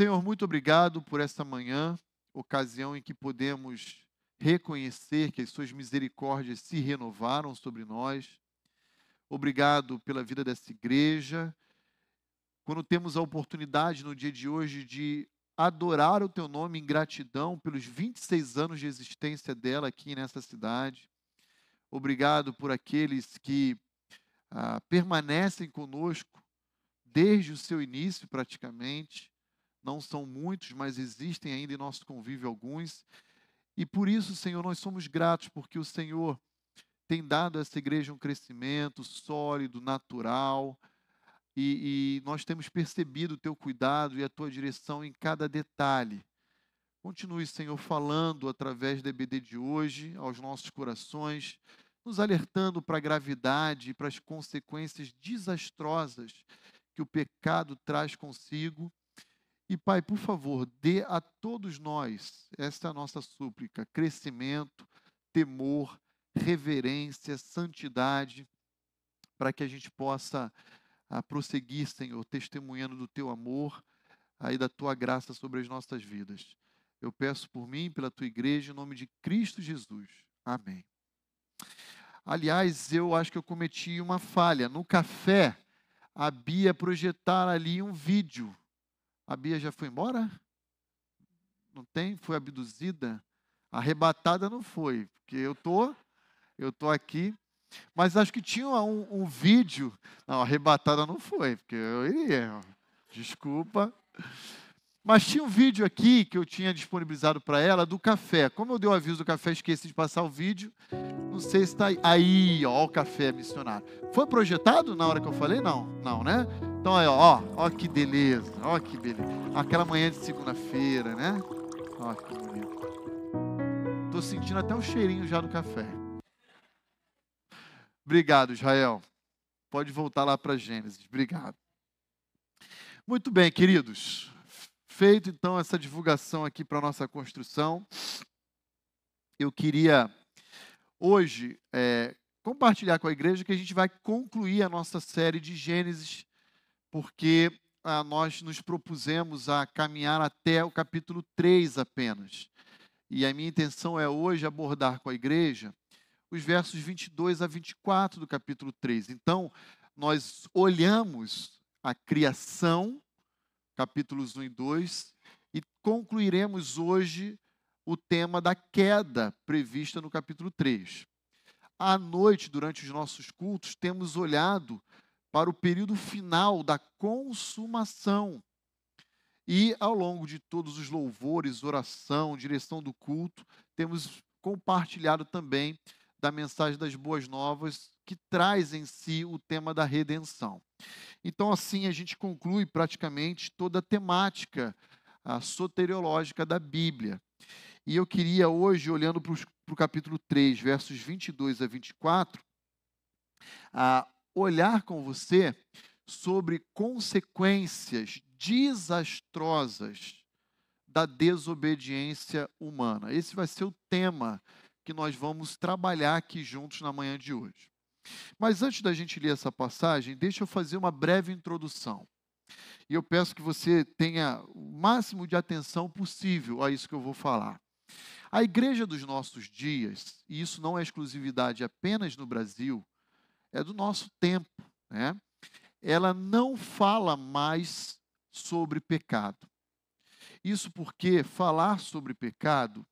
Senhor, muito obrigado por esta manhã, ocasião em que podemos reconhecer que as suas misericórdias se renovaram sobre nós. Obrigado pela vida dessa igreja. Quando temos a oportunidade no dia de hoje de adorar o teu nome em gratidão pelos 26 anos de existência dela aqui nessa cidade. Obrigado por aqueles que ah, permanecem conosco desde o seu início, praticamente. Não são muitos, mas existem ainda em nosso convívio alguns. E por isso, Senhor, nós somos gratos, porque o Senhor tem dado a essa igreja um crescimento sólido, natural, e, e nós temos percebido o teu cuidado e a tua direção em cada detalhe. Continue, Senhor, falando através da EBD de hoje aos nossos corações, nos alertando para a gravidade e para as consequências desastrosas que o pecado traz consigo. E, Pai, por favor, dê a todos nós, esta é a nossa súplica, crescimento, temor, reverência, santidade, para que a gente possa a prosseguir, Senhor, testemunhando do teu amor e da tua graça sobre as nossas vidas. Eu peço por mim, pela tua igreja, em nome de Cristo Jesus. Amém. Aliás, eu acho que eu cometi uma falha. No café, a Bia projetar ali um vídeo. A Bia já foi embora? Não tem? Foi abduzida? Arrebatada não foi, porque eu tô, eu tô aqui. Mas acho que tinha um, um vídeo. Não, arrebatada não foi, porque eu iria. Desculpa. Mas tinha um vídeo aqui que eu tinha disponibilizado para ela do café. Como eu dei o aviso do café, esqueci de passar o vídeo. Não sei se está aí. Aí, ó, o café missionário. Foi projetado na hora que eu falei? Não, não, né? Então aí, ó, ó que beleza, ó que beleza. Aquela manhã de segunda-feira, né? Ó que bonito. Tô sentindo até o cheirinho já do café. Obrigado, Israel. Pode voltar lá para Gênesis. Obrigado. Muito bem, queridos. Feito então essa divulgação aqui para nossa construção, eu queria hoje é, compartilhar com a igreja que a gente vai concluir a nossa série de Gênesis, porque ah, nós nos propusemos a caminhar até o capítulo 3 apenas. E a minha intenção é hoje abordar com a igreja os versos 22 a 24 do capítulo 3. Então, nós olhamos a criação, capítulos 1 e 2, e concluiremos hoje o tema da queda prevista no capítulo 3. À noite, durante os nossos cultos, temos olhado para o período final da consumação. E ao longo de todos os louvores, oração, direção do culto, temos compartilhado também da mensagem das boas novas, que traz em si o tema da redenção. Então, assim, a gente conclui praticamente toda a temática a soteriológica da Bíblia. E eu queria hoje, olhando para o capítulo 3, versos 22 a 24, a olhar com você sobre consequências desastrosas da desobediência humana. Esse vai ser o tema que nós vamos trabalhar aqui juntos na manhã de hoje. Mas antes da gente ler essa passagem, deixa eu fazer uma breve introdução. E eu peço que você tenha o máximo de atenção possível a isso que eu vou falar. A igreja dos nossos dias, e isso não é exclusividade apenas no Brasil, é do nosso tempo, né? Ela não fala mais sobre pecado. Isso porque falar sobre pecado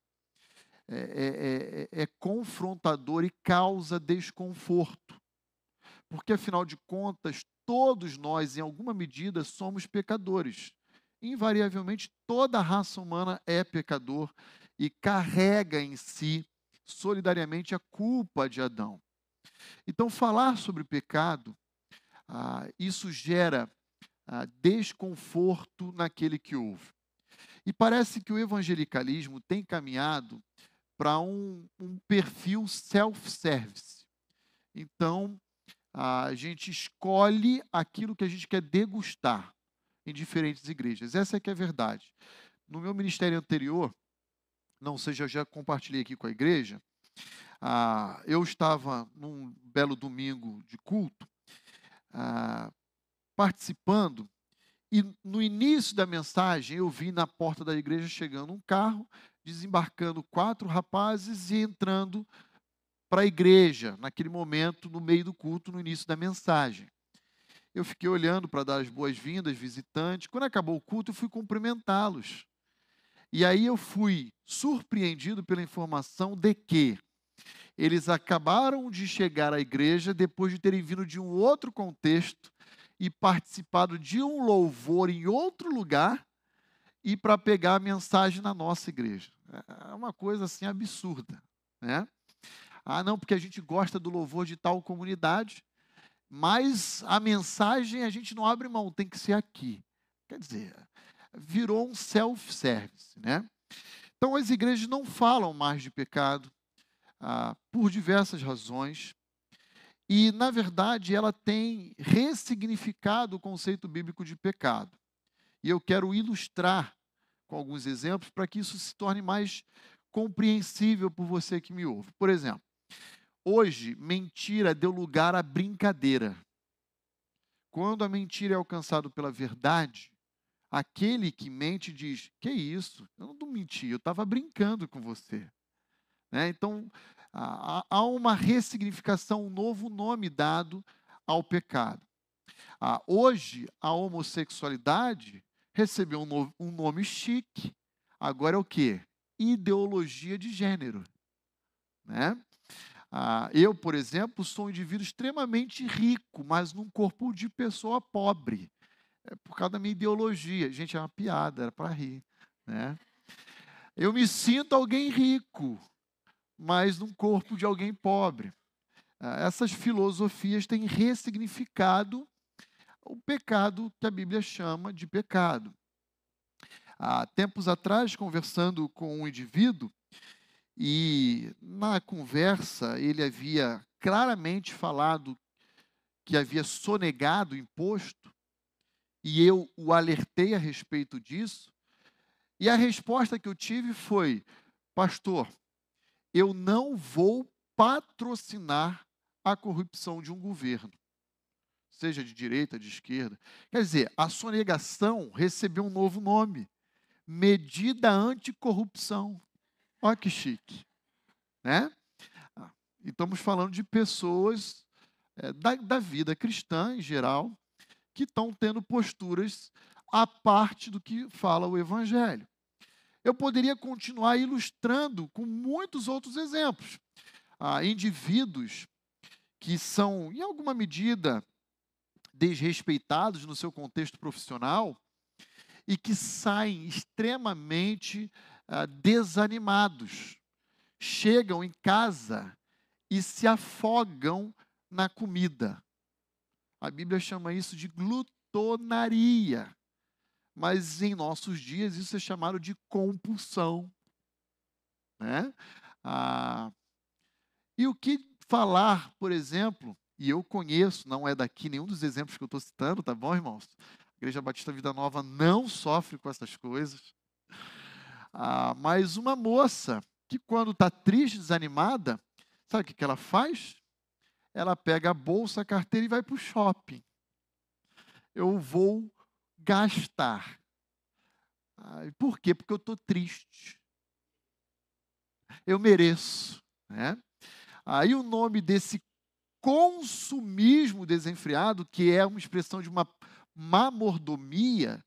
é é, é, é, é confrontador e causa desconforto. Porque, afinal de contas, todos nós, em alguma medida, somos pecadores. Invariavelmente, toda a raça humana é pecador e carrega em si, solidariamente, a culpa de Adão. Então, falar sobre pecado, ah, isso gera ah, desconforto naquele que ouve. E parece que o evangelicalismo tem caminhado para um, um perfil self-service. Então, a gente escolhe aquilo que a gente quer degustar em diferentes igrejas. Essa é que é a verdade. No meu ministério anterior, não sei, já compartilhei aqui com a igreja, ah, eu estava num belo domingo de culto, ah, participando, E no início da mensagem, eu vi na porta da igreja chegando um carro, desembarcando quatro rapazes e entrando para a igreja, naquele momento, no meio do culto, no início da mensagem. Eu fiquei olhando para dar as boas-vindas, visitantes. Quando acabou o culto, eu fui cumprimentá-los. E aí eu fui surpreendido pela informação de que eles acabaram de chegar à igreja depois de terem vindo de um outro contexto e participado de um louvor em outro lugar e para pegar a mensagem na nossa igreja. É uma coisa assim absurda, né? Ah, não, porque a gente gosta do louvor de tal comunidade, mas a mensagem a gente não abre mão, tem que ser aqui. Quer dizer, virou um self-service, né? Então as igrejas não falam mais de pecado ah, por diversas razões. E, na verdade, ela tem ressignificado o conceito bíblico de pecado. E eu quero ilustrar com alguns exemplos para que isso se torne mais compreensível por você que me ouve. Por exemplo, hoje, mentira deu lugar à brincadeira. Quando a mentira é alcançada pela verdade, aquele que mente diz: Que isso? Eu não menti, eu estava brincando com você. Né? Então, há uma ressignificação, um novo nome dado ao pecado. Ah, hoje, a homossexualidade recebeu um, nome chique. Agora é o quê? Ideologia de gênero. Né? Ah, eu, por exemplo, sou um indivíduo extremamente rico, mas num corpo de pessoa pobre. É por causa da minha ideologia. Gente, é uma piada, era para rir. Né? Eu me sinto alguém rico, mas num corpo de alguém pobre. Ah, essas filosofias têm ressignificado o pecado que a Bíblia chama de pecado. Há tempos atrás, conversando com um indivíduo, e na conversa ele havia claramente falado que havia sonegado imposto, e eu o alertei a respeito disso, e a resposta que eu tive foi: Pastor, eu não vou patrocinar a corrupção de um governo, seja de direita, de esquerda. Quer dizer, a sonegação recebeu um novo nome: medida anticorrupção. Olha que chique, né? E estamos falando de pessoas é, da, da vida cristã em geral que estão tendo posturas à parte do que fala o Evangelho. Eu poderia continuar ilustrando com muitos outros exemplos. Indivíduos que são, em alguma medida, desrespeitados no seu contexto profissional e que saem extremamente ah, desanimados. Chegam em casa e se afogam na comida. A Bíblia chama isso de glutonaria mas em nossos dias isso é chamado de compulsão. Né? Ah, e o que falar, por exemplo, e eu conheço, não é daqui nenhum dos exemplos que eu estou citando, tá bom, irmãos? A Igreja Batista Vida Nova não sofre com essas coisas. Ah, mas uma moça que, quando está triste, desanimada, sabe o que, que ela faz? Ela pega a bolsa, a carteira e vai para o shopping. Eu vou gastar. Por quê? Porque eu estou triste. Eu mereço. Né? Aí o nome desse consumismo desenfreado, que é uma expressão de uma má mordomia,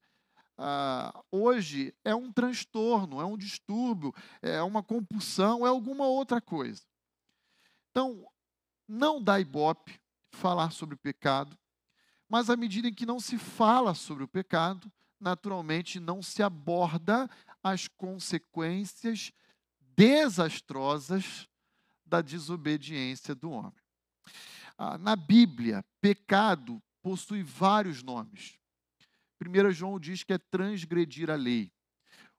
ah, hoje é um transtorno, é um distúrbio, é uma compulsão, é alguma outra coisa. Então, não dá ibope falar sobre pecado, mas à medida em que não se fala sobre o pecado, naturalmente não se aborda as consequências desastrosas da desobediência do homem. Ah, na Bíblia, pecado possui vários nomes. 1 João diz que é transgredir a lei.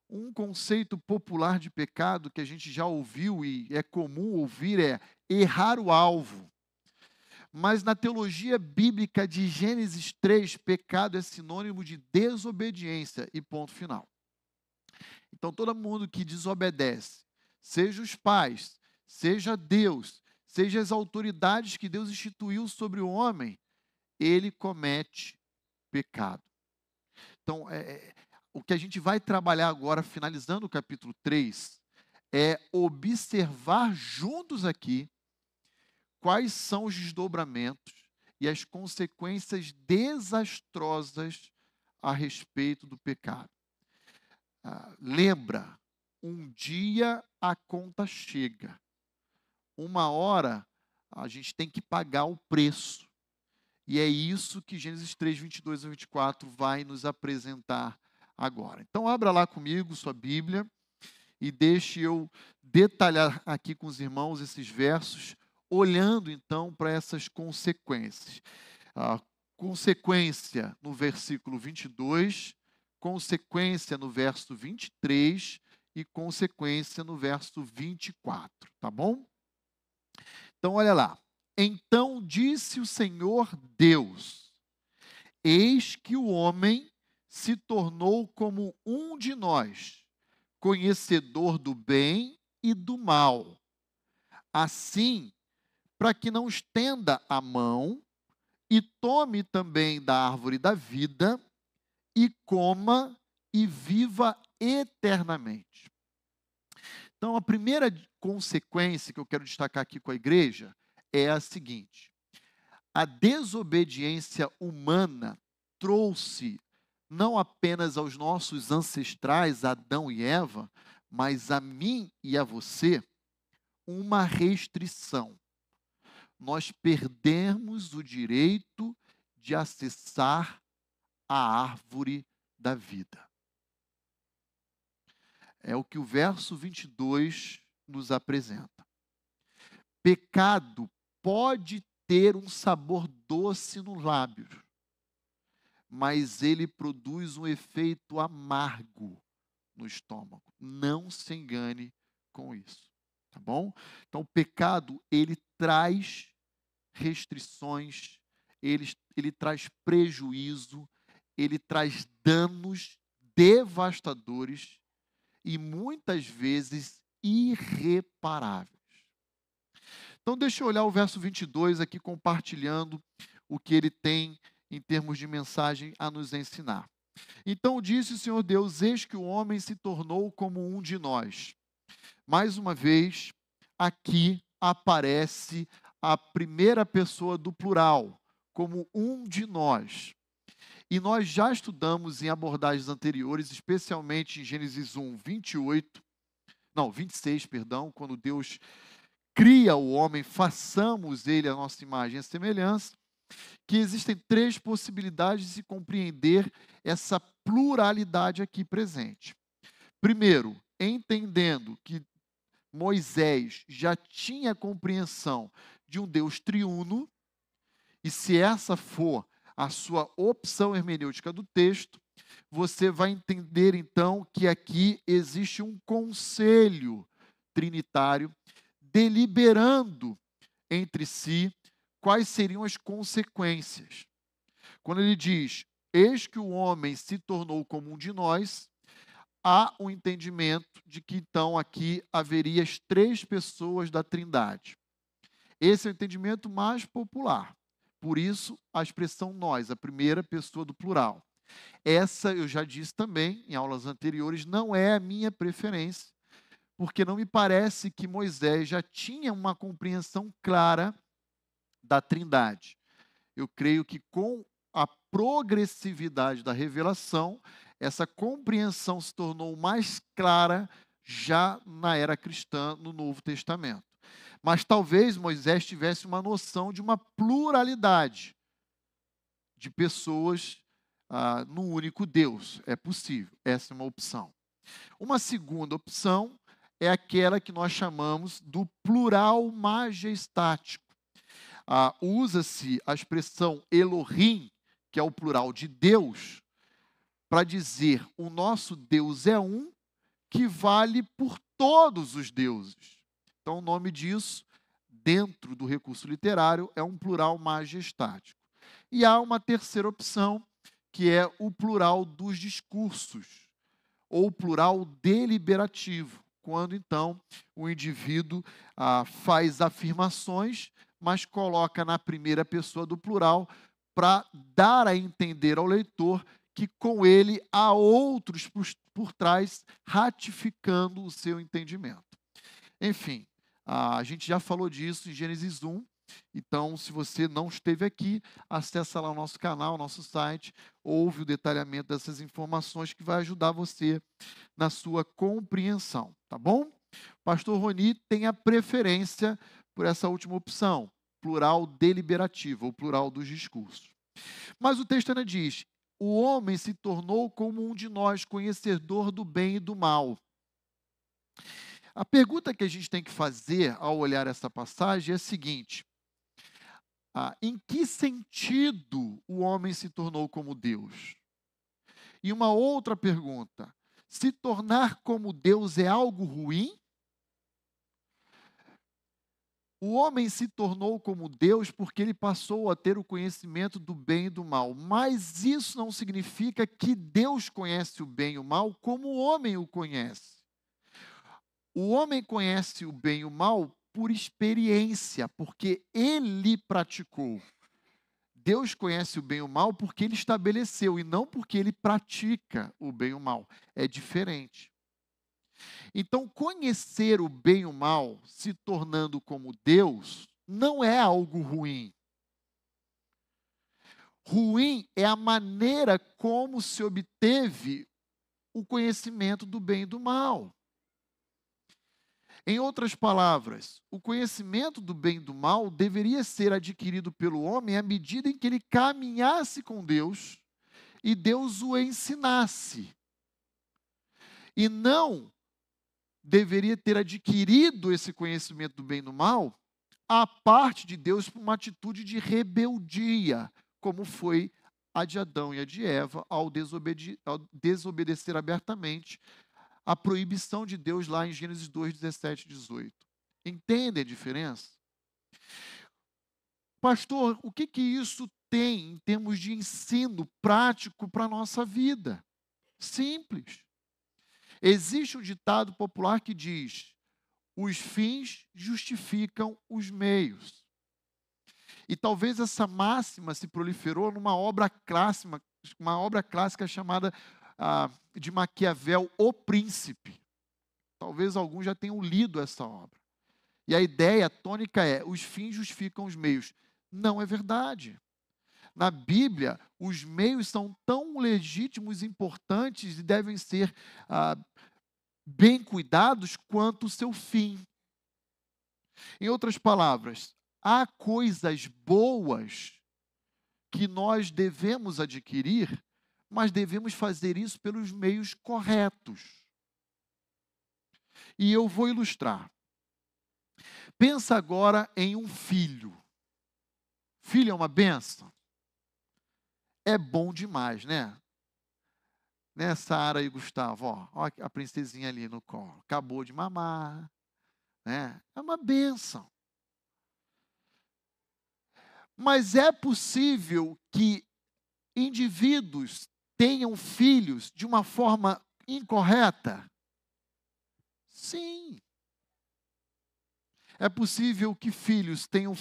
Um conceito popular de pecado que a gente já ouviu e é comum ouvir é errar o alvo. Mas na teologia bíblica de Gênesis 3, pecado é sinônimo de desobediência e ponto final. Então, todo mundo que desobedece, seja os pais, seja Deus, seja as autoridades que Deus instituiu sobre o homem, ele comete pecado. Então, é, é, o que a gente vai trabalhar agora, finalizando o capítulo 3, é observar juntos aqui quais são os desdobramentos e as consequências desastrosas a respeito do pecado. Ah, lembra, um dia a conta chega. Uma hora a gente tem que pagar o preço. E é isso que Gênesis 3, 22 a 24 vai nos apresentar agora. Então, abra lá comigo sua Bíblia e deixe eu detalhar aqui com os irmãos esses versos, olhando então para essas consequências. A consequência no versículo 22, consequência no verso 23 e consequência no verso 24, tá bom? Então, olha lá. Então disse o Senhor Deus: Eis que o homem se tornou como um de nós, conhecedor do bem e do mal. Assim, para que não estenda a mão e tome também da árvore da vida e coma e viva eternamente. Então, a primeira consequência que eu quero destacar aqui com a igreja é a seguinte: a desobediência humana trouxe não apenas aos nossos ancestrais, Adão e Eva, mas a mim e a você, uma restrição. Nós perdemos o direito de acessar a árvore da vida. É o que o verso 22 nos apresenta. Pecado pode ter um sabor doce no lábio, mas ele produz um efeito amargo no estômago. Não se engane com isso, tá bom? Então, o pecado, ele traz restrições, ele, ele traz prejuízo, ele traz danos devastadores e muitas vezes irreparáveis. Então, deixa eu olhar o verso 22 aqui, compartilhando o que ele tem em termos de mensagem a nos ensinar. Então disse o Senhor Deus: Eis que o homem se tornou como um de nós. Mais uma vez, aqui aparece a primeira pessoa do plural, como um de nós. E nós já estudamos em abordagens anteriores, especialmente em Gênesis 1, 28, não, 26, perdão, quando Deus cria o homem, façamos ele a nossa imagem e semelhança, que existem três possibilidades de se compreender essa pluralidade aqui presente. Primeiro, entendendo que Moisés já tinha compreensão de um Deus triuno, e se essa for a sua opção hermenêutica do texto, você vai entender então que aqui existe um conselho trinitário deliberando entre si quais seriam as consequências. Quando ele diz: Eis que o homem se tornou como um de nós, há o um entendimento de que então aqui haveria as três pessoas da Trindade. Esse é o entendimento mais popular. Por isso, a expressão nós, a primeira pessoa do plural. Essa, eu já disse também em aulas anteriores, não é a minha preferência, porque não me parece que Moisés já tinha uma compreensão clara da Trindade. Eu creio que com a progressividade da revelação, essa compreensão se tornou mais clara já na era cristã, no Novo Testamento. Mas talvez Moisés tivesse uma noção de uma pluralidade de pessoas ah, no único Deus. É possível, essa é uma opção. Uma segunda opção é aquela que nós chamamos do plural majestático. Ah, Usa-se a expressão Elohim, que é o plural de Deus, para dizer o nosso Deus é um que vale por todos os deuses. Então, o nome disso, dentro do recurso literário, é um plural majestático. E há uma terceira opção, que é o plural dos discursos, ou plural deliberativo, quando então o indivíduo ah, faz afirmações, mas coloca na primeira pessoa do plural para dar a entender ao leitor que com ele há outros por, por trás, ratificando o seu entendimento. Enfim, a gente já falou disso em Gênesis 1. Então, se você não esteve aqui, acessa lá o nosso canal, nosso site, ouve o detalhamento dessas informações que vai ajudar você na sua compreensão, tá bom? Pastor Roni tem a preferência por essa última opção, plural deliberativo, ou plural dos discursos. Mas o texto ainda diz: o homem se tornou como um de nós, conhecedor do bem e do mal. A pergunta que a gente tem que fazer ao olhar essa passagem é a seguinte: ah, em que sentido o homem se tornou como Deus? E uma outra pergunta: se tornar como Deus é algo ruim? O homem se tornou como Deus porque ele passou a ter o conhecimento do bem e do mal. Mas isso não significa que Deus conhece o bem e o mal como o homem o conhece. O homem conhece o bem e o mal por experiência, porque ele praticou. Deus conhece o bem e o mal porque ele estabeleceu e não porque ele pratica o bem e o mal. É diferente. Então, conhecer o bem e o mal, se tornando como Deus, não é algo ruim. Ruim é a maneira como se obteve o conhecimento do bem e do mal. Em outras palavras, o conhecimento do bem e do mal deveria ser adquirido pelo homem à medida em que ele caminhasse com Deus e Deus o ensinasse. E não deveria ter adquirido esse conhecimento do bem e do mal a parte de Deus por uma atitude de rebeldia, como foi a de Adão e a de Eva ao, desobede ao desobedecer abertamente a proibição de Deus lá em Gênesis 2, 17 e 18. Entende a diferença? Pastor, o que, que isso tem em termos de ensino prático para a nossa vida? Simples. Existe um ditado popular que diz: os fins justificam os meios. E talvez essa máxima se proliferou numa obra clássica, uma obra clássica chamada ah, de Maquiavel, O Príncipe. Talvez alguns já tenham lido essa obra. E a ideia tônica é: os fins justificam os meios. Não é verdade. Na Bíblia, os meios são tão legítimos, importantes e devem ser ah, bem cuidados quanto o seu fim. Em outras palavras, há coisas boas que nós devemos adquirir, mas devemos fazer isso pelos meios corretos. E eu vou ilustrar. Pensa agora em um filho. Filho é uma benção? É bom demais, né? Né, Sara e Gustavo, ó, ó, a princesinha ali no colo, acabou de mamar, né? É uma benção. Mas é possível que indivíduos tenham filhos de uma forma incorreta? Sim. É possível que filhos tenham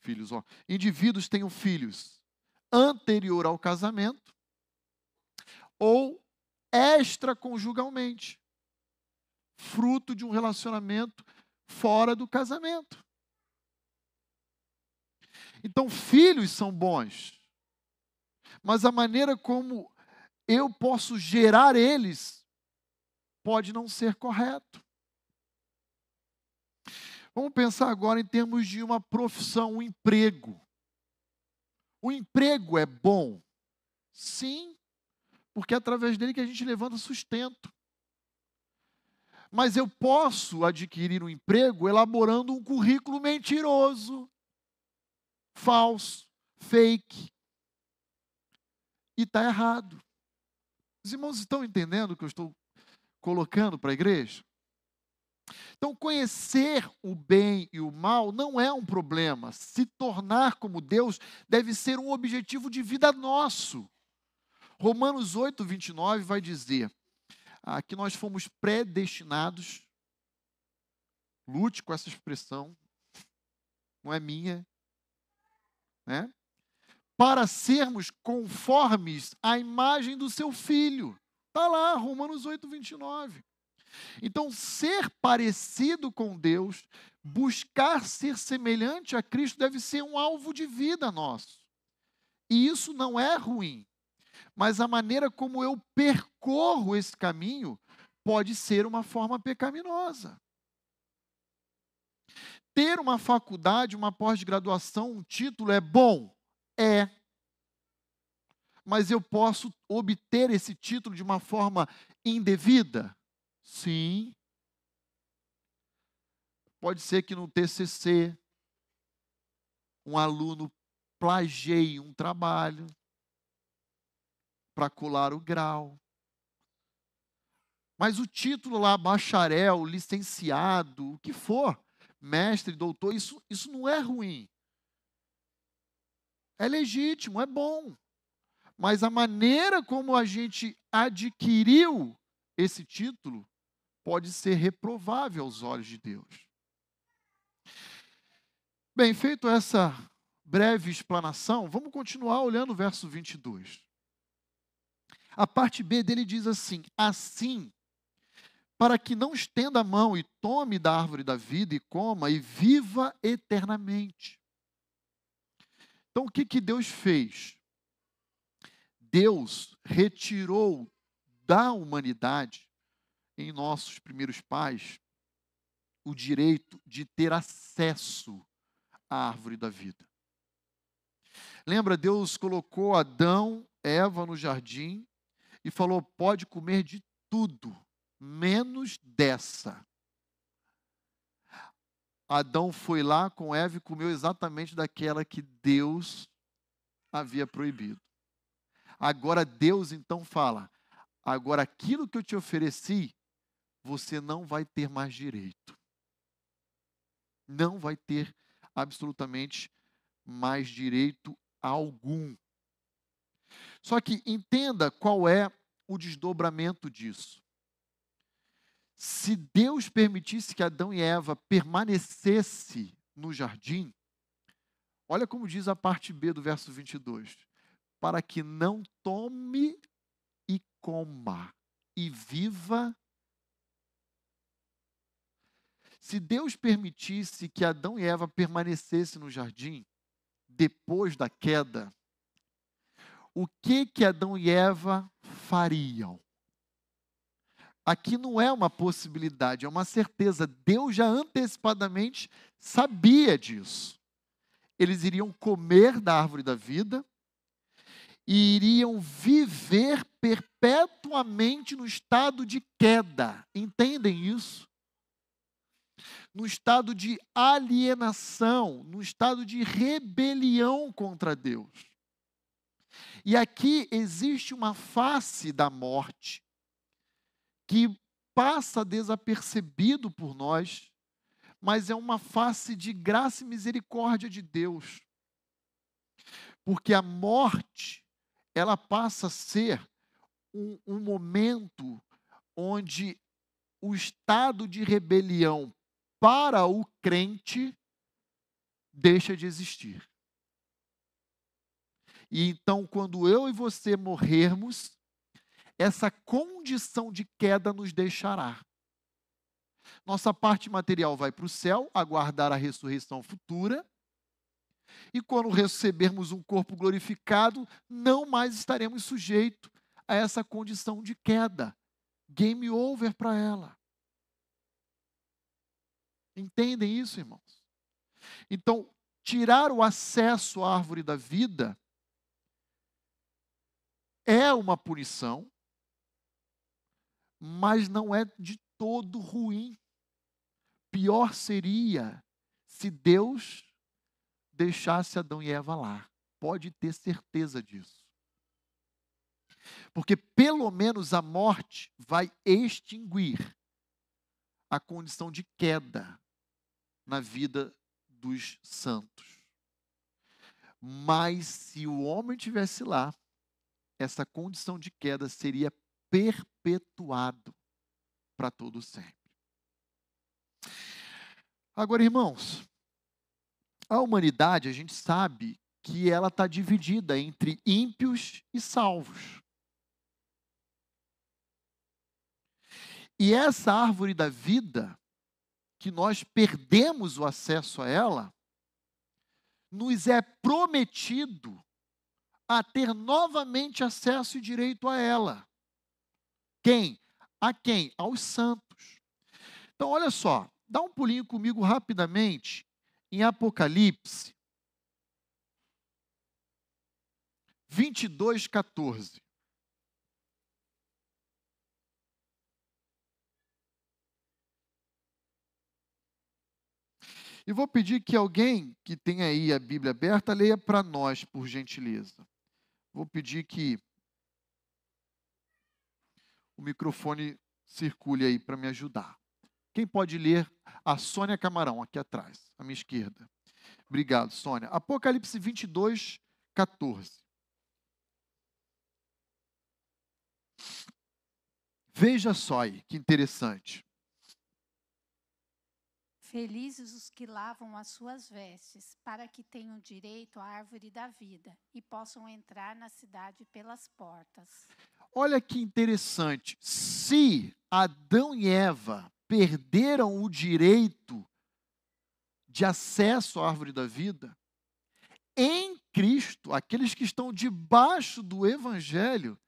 filhos, ó, indivíduos tenham filhos anterior ao casamento ou extraconjugalmente, fruto de um relacionamento fora do casamento. Então, filhos são bons, mas a maneira como eu posso gerar eles pode não ser correto. Vamos pensar agora em termos de uma profissão, um emprego. O emprego é bom? Sim, porque é através dele que a gente levanta sustento. Mas eu posso adquirir um emprego elaborando um currículo mentiroso, falso, fake. E está errado. Os irmãos estão entendendo o que eu estou colocando para a igreja? Então, conhecer o bem e o mal não é um problema. Se tornar como Deus deve ser um objetivo de vida nosso. Romanos 8, 29 vai dizer ah, que nós fomos predestinados. Lute com essa expressão, não é minha, né? Para sermos conformes à imagem do seu filho. Está lá, Romanos 8, 29. Então, ser parecido com Deus, buscar ser semelhante a Cristo, deve ser um alvo de vida nosso. E isso não é ruim, mas a maneira como eu percorro esse caminho pode ser uma forma pecaminosa. Ter uma faculdade, uma pós-graduação, um título é bom? É. Mas eu posso obter esse título de uma forma indevida? Sim. Pode ser que no TCC um aluno plageie um trabalho para colar o grau. Mas o título lá, bacharel, licenciado, o que for, mestre, doutor, isso, isso não é ruim. É legítimo, é bom. Mas a maneira como a gente adquiriu esse título pode ser reprovável aos olhos de Deus. Bem, feito essa breve explanação, vamos continuar olhando o verso 22. A parte B dele diz assim: Assim, para que não estenda a mão e tome da árvore da vida e coma e viva eternamente. Então, o que, que Deus fez? Deus retirou da humanidade, em nossos primeiros pais, o direito de ter acesso à árvore da vida. Lembra, Deus colocou Adão, Eva no jardim e falou: pode comer de tudo, menos dessa. Adão foi lá com Eva e comeu exatamente daquela que Deus havia proibido. Agora Deus então fala: agora aquilo que eu te ofereci, você não vai ter mais direito. Não vai ter absolutamente mais direito algum. Só que entenda qual é o desdobramento disso. Se Deus permitisse que Adão e Eva permanecesse no jardim, olha como diz a parte B do verso 22, para que não tome e coma e viva se Deus permitisse que Adão e Eva permanecessem no jardim depois da queda, o que que Adão e Eva fariam? Aqui não é uma possibilidade, é uma certeza. Deus já antecipadamente sabia disso. Eles iriam comer da árvore da vida e iriam viver perpetuamente no estado de queda. Entendem isso? No estado de alienação, no estado de rebelião contra Deus. E aqui existe uma face da morte que passa desapercebido por nós, mas é uma face de graça e misericórdia de Deus. Porque a morte, ela passa a ser um, um momento onde o estado de rebelião para o crente deixa de existir. E então, quando eu e você morrermos, essa condição de queda nos deixará. Nossa parte material vai para o céu, aguardar a ressurreição futura. E quando recebermos um corpo glorificado, não mais estaremos sujeitos a essa condição de queda. Game over para ela. Entendem isso, irmãos? Então, tirar o acesso à árvore da vida é uma punição, mas não é de todo ruim. Pior seria se Deus deixasse Adão e Eva lá. Pode ter certeza disso. Porque pelo menos a morte vai extinguir a condição de queda na vida dos santos. Mas se o homem tivesse lá, essa condição de queda seria perpetuado para todo sempre. Agora, irmãos, a humanidade, a gente sabe que ela está dividida entre ímpios e salvos. E essa árvore da vida, que nós perdemos o acesso a ela, nos é prometido a ter novamente acesso e direito a ela. Quem? A quem? Aos santos. Então, olha só, dá um pulinho comigo rapidamente em Apocalipse 22, 14. E vou pedir que alguém que tenha aí a Bíblia aberta leia para nós, por gentileza. Vou pedir que o microfone circule aí para me ajudar. Quem pode ler? A Sônia Camarão, aqui atrás, à minha esquerda. Obrigado, Sônia. Apocalipse 22, 14. Veja só aí, que interessante. Felizes os que lavam as suas vestes, para que tenham direito à árvore da vida e possam entrar na cidade pelas portas. Olha que interessante. Se Adão e Eva perderam o direito de acesso à árvore da vida, em Cristo, aqueles que estão debaixo do Evangelho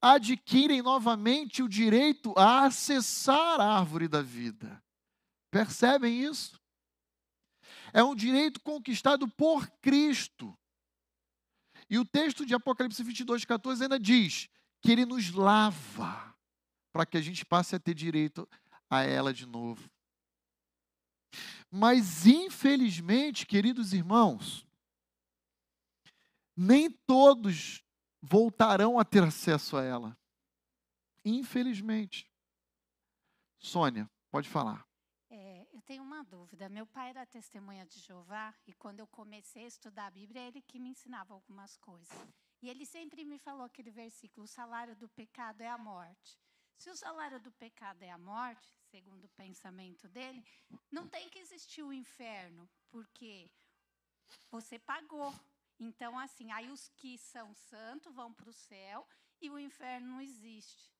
adquirem novamente o direito a acessar a árvore da vida. Percebem isso? É um direito conquistado por Cristo. E o texto de Apocalipse 22, 14 ainda diz que ele nos lava para que a gente passe a ter direito a ela de novo. Mas, infelizmente, queridos irmãos, nem todos voltarão a ter acesso a ela. Infelizmente. Sônia, pode falar tenho uma dúvida. Meu pai era testemunha de Jeová e quando eu comecei a estudar a Bíblia, é ele que me ensinava algumas coisas. E ele sempre me falou aquele versículo: o salário do pecado é a morte. Se o salário do pecado é a morte, segundo o pensamento dele, não tem que existir o inferno, porque você pagou. Então, assim, aí os que são santos vão para o céu e o inferno não existe.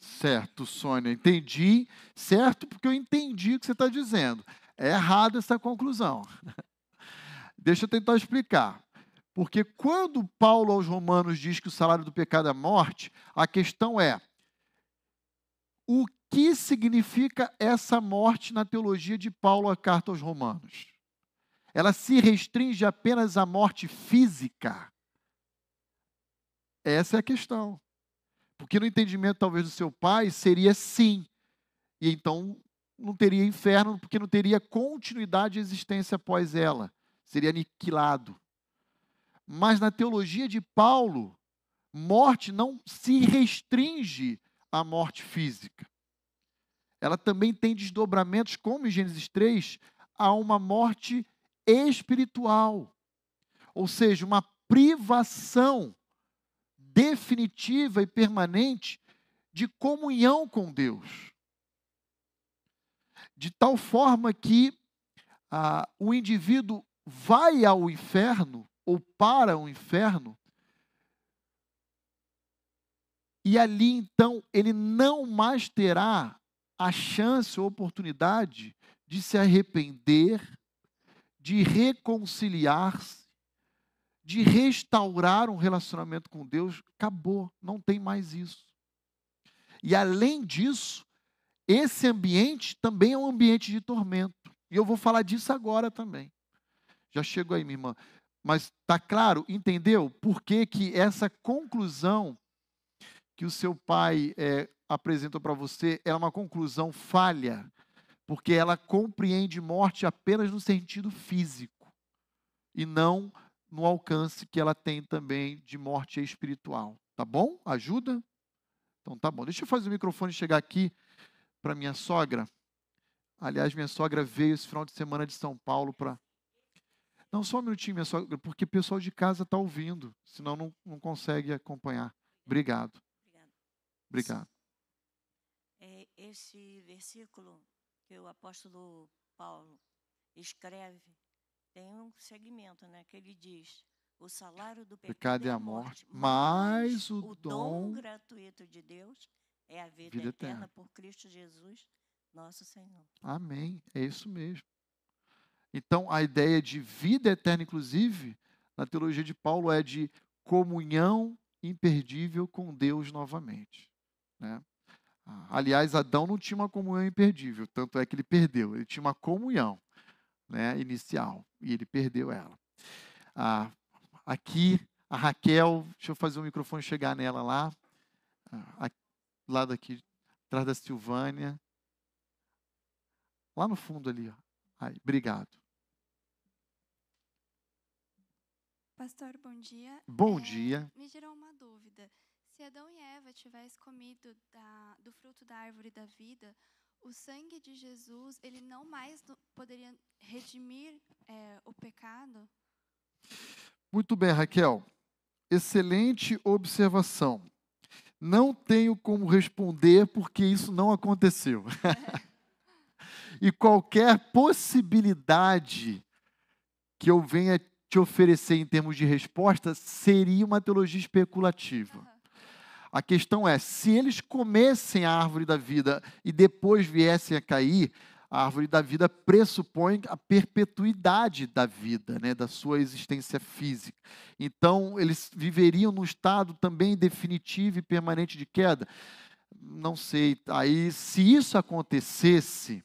Certo, Sônia, entendi. Certo, porque eu entendi o que você está dizendo. É errada essa conclusão. Deixa eu tentar explicar. Porque quando Paulo aos Romanos diz que o salário do pecado é morte, a questão é: o que significa essa morte na teologia de Paulo à carta aos Romanos? Ela se restringe apenas à morte física? Essa é a questão. Porque no entendimento talvez do seu pai seria sim. E então não teria inferno, porque não teria continuidade de existência após ela. Seria aniquilado. Mas na teologia de Paulo, morte não se restringe à morte física. Ela também tem desdobramentos, como em Gênesis 3, a uma morte espiritual. Ou seja, uma privação definitiva e permanente de comunhão com Deus. De tal forma que ah, o indivíduo vai ao inferno ou para o inferno, e ali então ele não mais terá a chance ou oportunidade de se arrepender, de reconciliar-se de restaurar um relacionamento com Deus, acabou, não tem mais isso. E além disso, esse ambiente também é um ambiente de tormento. E eu vou falar disso agora também. Já chego aí, minha irmã. Mas está claro, entendeu? Por que, que essa conclusão que o seu pai é, apresentou para você é uma conclusão falha, porque ela compreende morte apenas no sentido físico e não no alcance que ela tem também de morte espiritual. Tá bom? Ajuda? Então tá bom. Deixa eu fazer o microfone chegar aqui para minha sogra. Aliás, minha sogra veio esse final de semana de São Paulo para. Não, só um minutinho, minha sogra, porque o pessoal de casa está ouvindo, senão não, não consegue acompanhar. Obrigado. Obrigado. É, esse versículo que o apóstolo Paulo escreve tem um segmento, né, que ele diz: o salário do Pecado pecado é é a morte, mas o o dom- dom gratuito de Deus é a vida, Vida eterna eterna. por Cristo Jesus, nosso Senhor. Amém. É isso mesmo. Então, a ideia de vida eterna, inclusive, na teologia de Paulo, é de comunhão imperdível com Deus novamente. né? Aliás, Adão não tinha uma comunhão imperdível, tanto é que ele perdeu. Ele tinha uma comunhão né, inicial e ele perdeu ela. Ah, aqui, a Raquel, deixa eu fazer o microfone chegar nela lá. Ah, lado aqui, atrás da Silvânia. Lá no fundo ali. Ó. Aí, obrigado. Pastor, bom dia. Bom É, dia. Me gerou uma dúvida. Se Adão e Eva tivessem comido da- do fruto da árvore da vida, o sangue de Jesus, ele não mais poderia redimir é, o pecado? Muito bem, Raquel. Excelente observação. Não tenho como responder porque isso não aconteceu. e qualquer possibilidade que eu venha te oferecer em termos de resposta seria uma teologia especulativa. A questão é, se eles comessem a árvore da vida e depois viessem a cair, a árvore da vida pressupõe a perpetuidade da vida, né, da sua existência física. Então, eles viveriam num estado também definitivo e permanente de queda? Não sei. Aí, se isso acontecesse,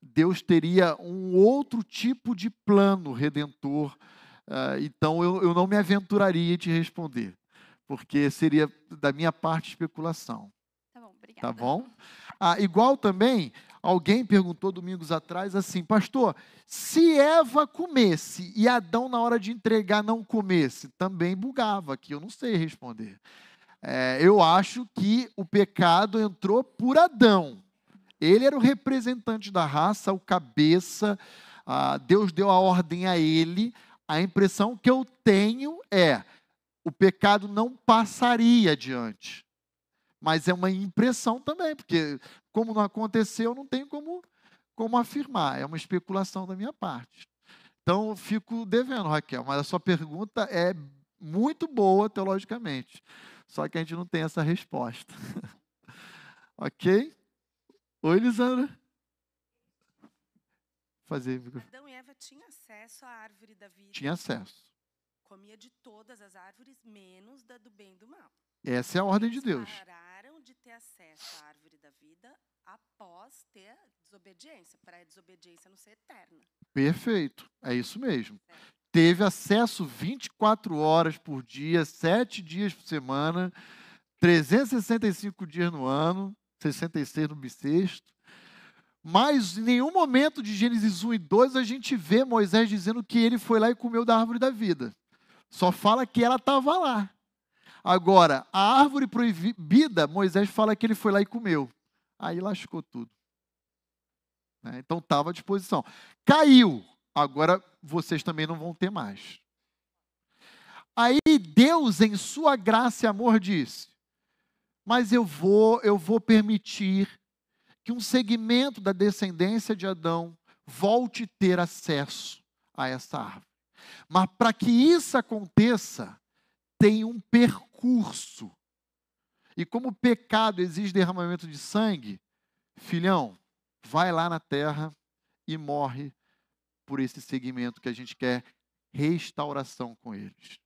Deus teria um outro tipo de plano redentor. Ah, então, eu, eu não me aventuraria em te responder, porque seria da minha parte especulação. Tá bom, obrigada. Tá bom? Ah, igual também, alguém perguntou domingos atrás assim, pastor, se Eva comesse e Adão, na hora de entregar, não comesse, também bugava aqui, eu não sei responder. É, eu acho que o pecado entrou por Adão. Ele era o representante da raça, o cabeça, ah, Deus deu a ordem a ele. A impressão que eu tenho é: o pecado não passaria adiante mas é uma impressão também, porque como não aconteceu, não tem como, como afirmar, é uma especulação da minha parte. Então, eu fico devendo, Raquel, mas a sua pergunta é muito boa teologicamente, só que a gente não tem essa resposta. ok? Oi, Lisandra. Fazer. Adão e Eva tinham acesso à árvore da vida. Tinha acesso. Comia de todas as árvores, menos da do bem e do mal. Essa é a ordem de Eles Deus. pararam de ter acesso à árvore da vida após ter a desobediência, para a desobediência não ser eterna. Perfeito, é isso mesmo. Certo. Teve acesso 24 horas por dia, 7 dias por semana, 365 dias no ano, 66 no bissexto. Mas em nenhum momento de Gênesis 1 e 2 a gente vê Moisés dizendo que ele foi lá e comeu da árvore da vida. Só fala que ela estava lá. Agora, a árvore proibida, Moisés fala que ele foi lá e comeu. Aí lascou tudo. Né? Então estava à disposição. Caiu. Agora vocês também não vão ter mais. Aí Deus, em sua graça e amor, disse: Mas eu vou, eu vou permitir que um segmento da descendência de Adão volte a ter acesso a essa árvore. Mas para que isso aconteça, tem um percurso. E como o pecado exige derramamento de sangue, filhão, vai lá na terra e morre por esse segmento que a gente quer restauração com eles.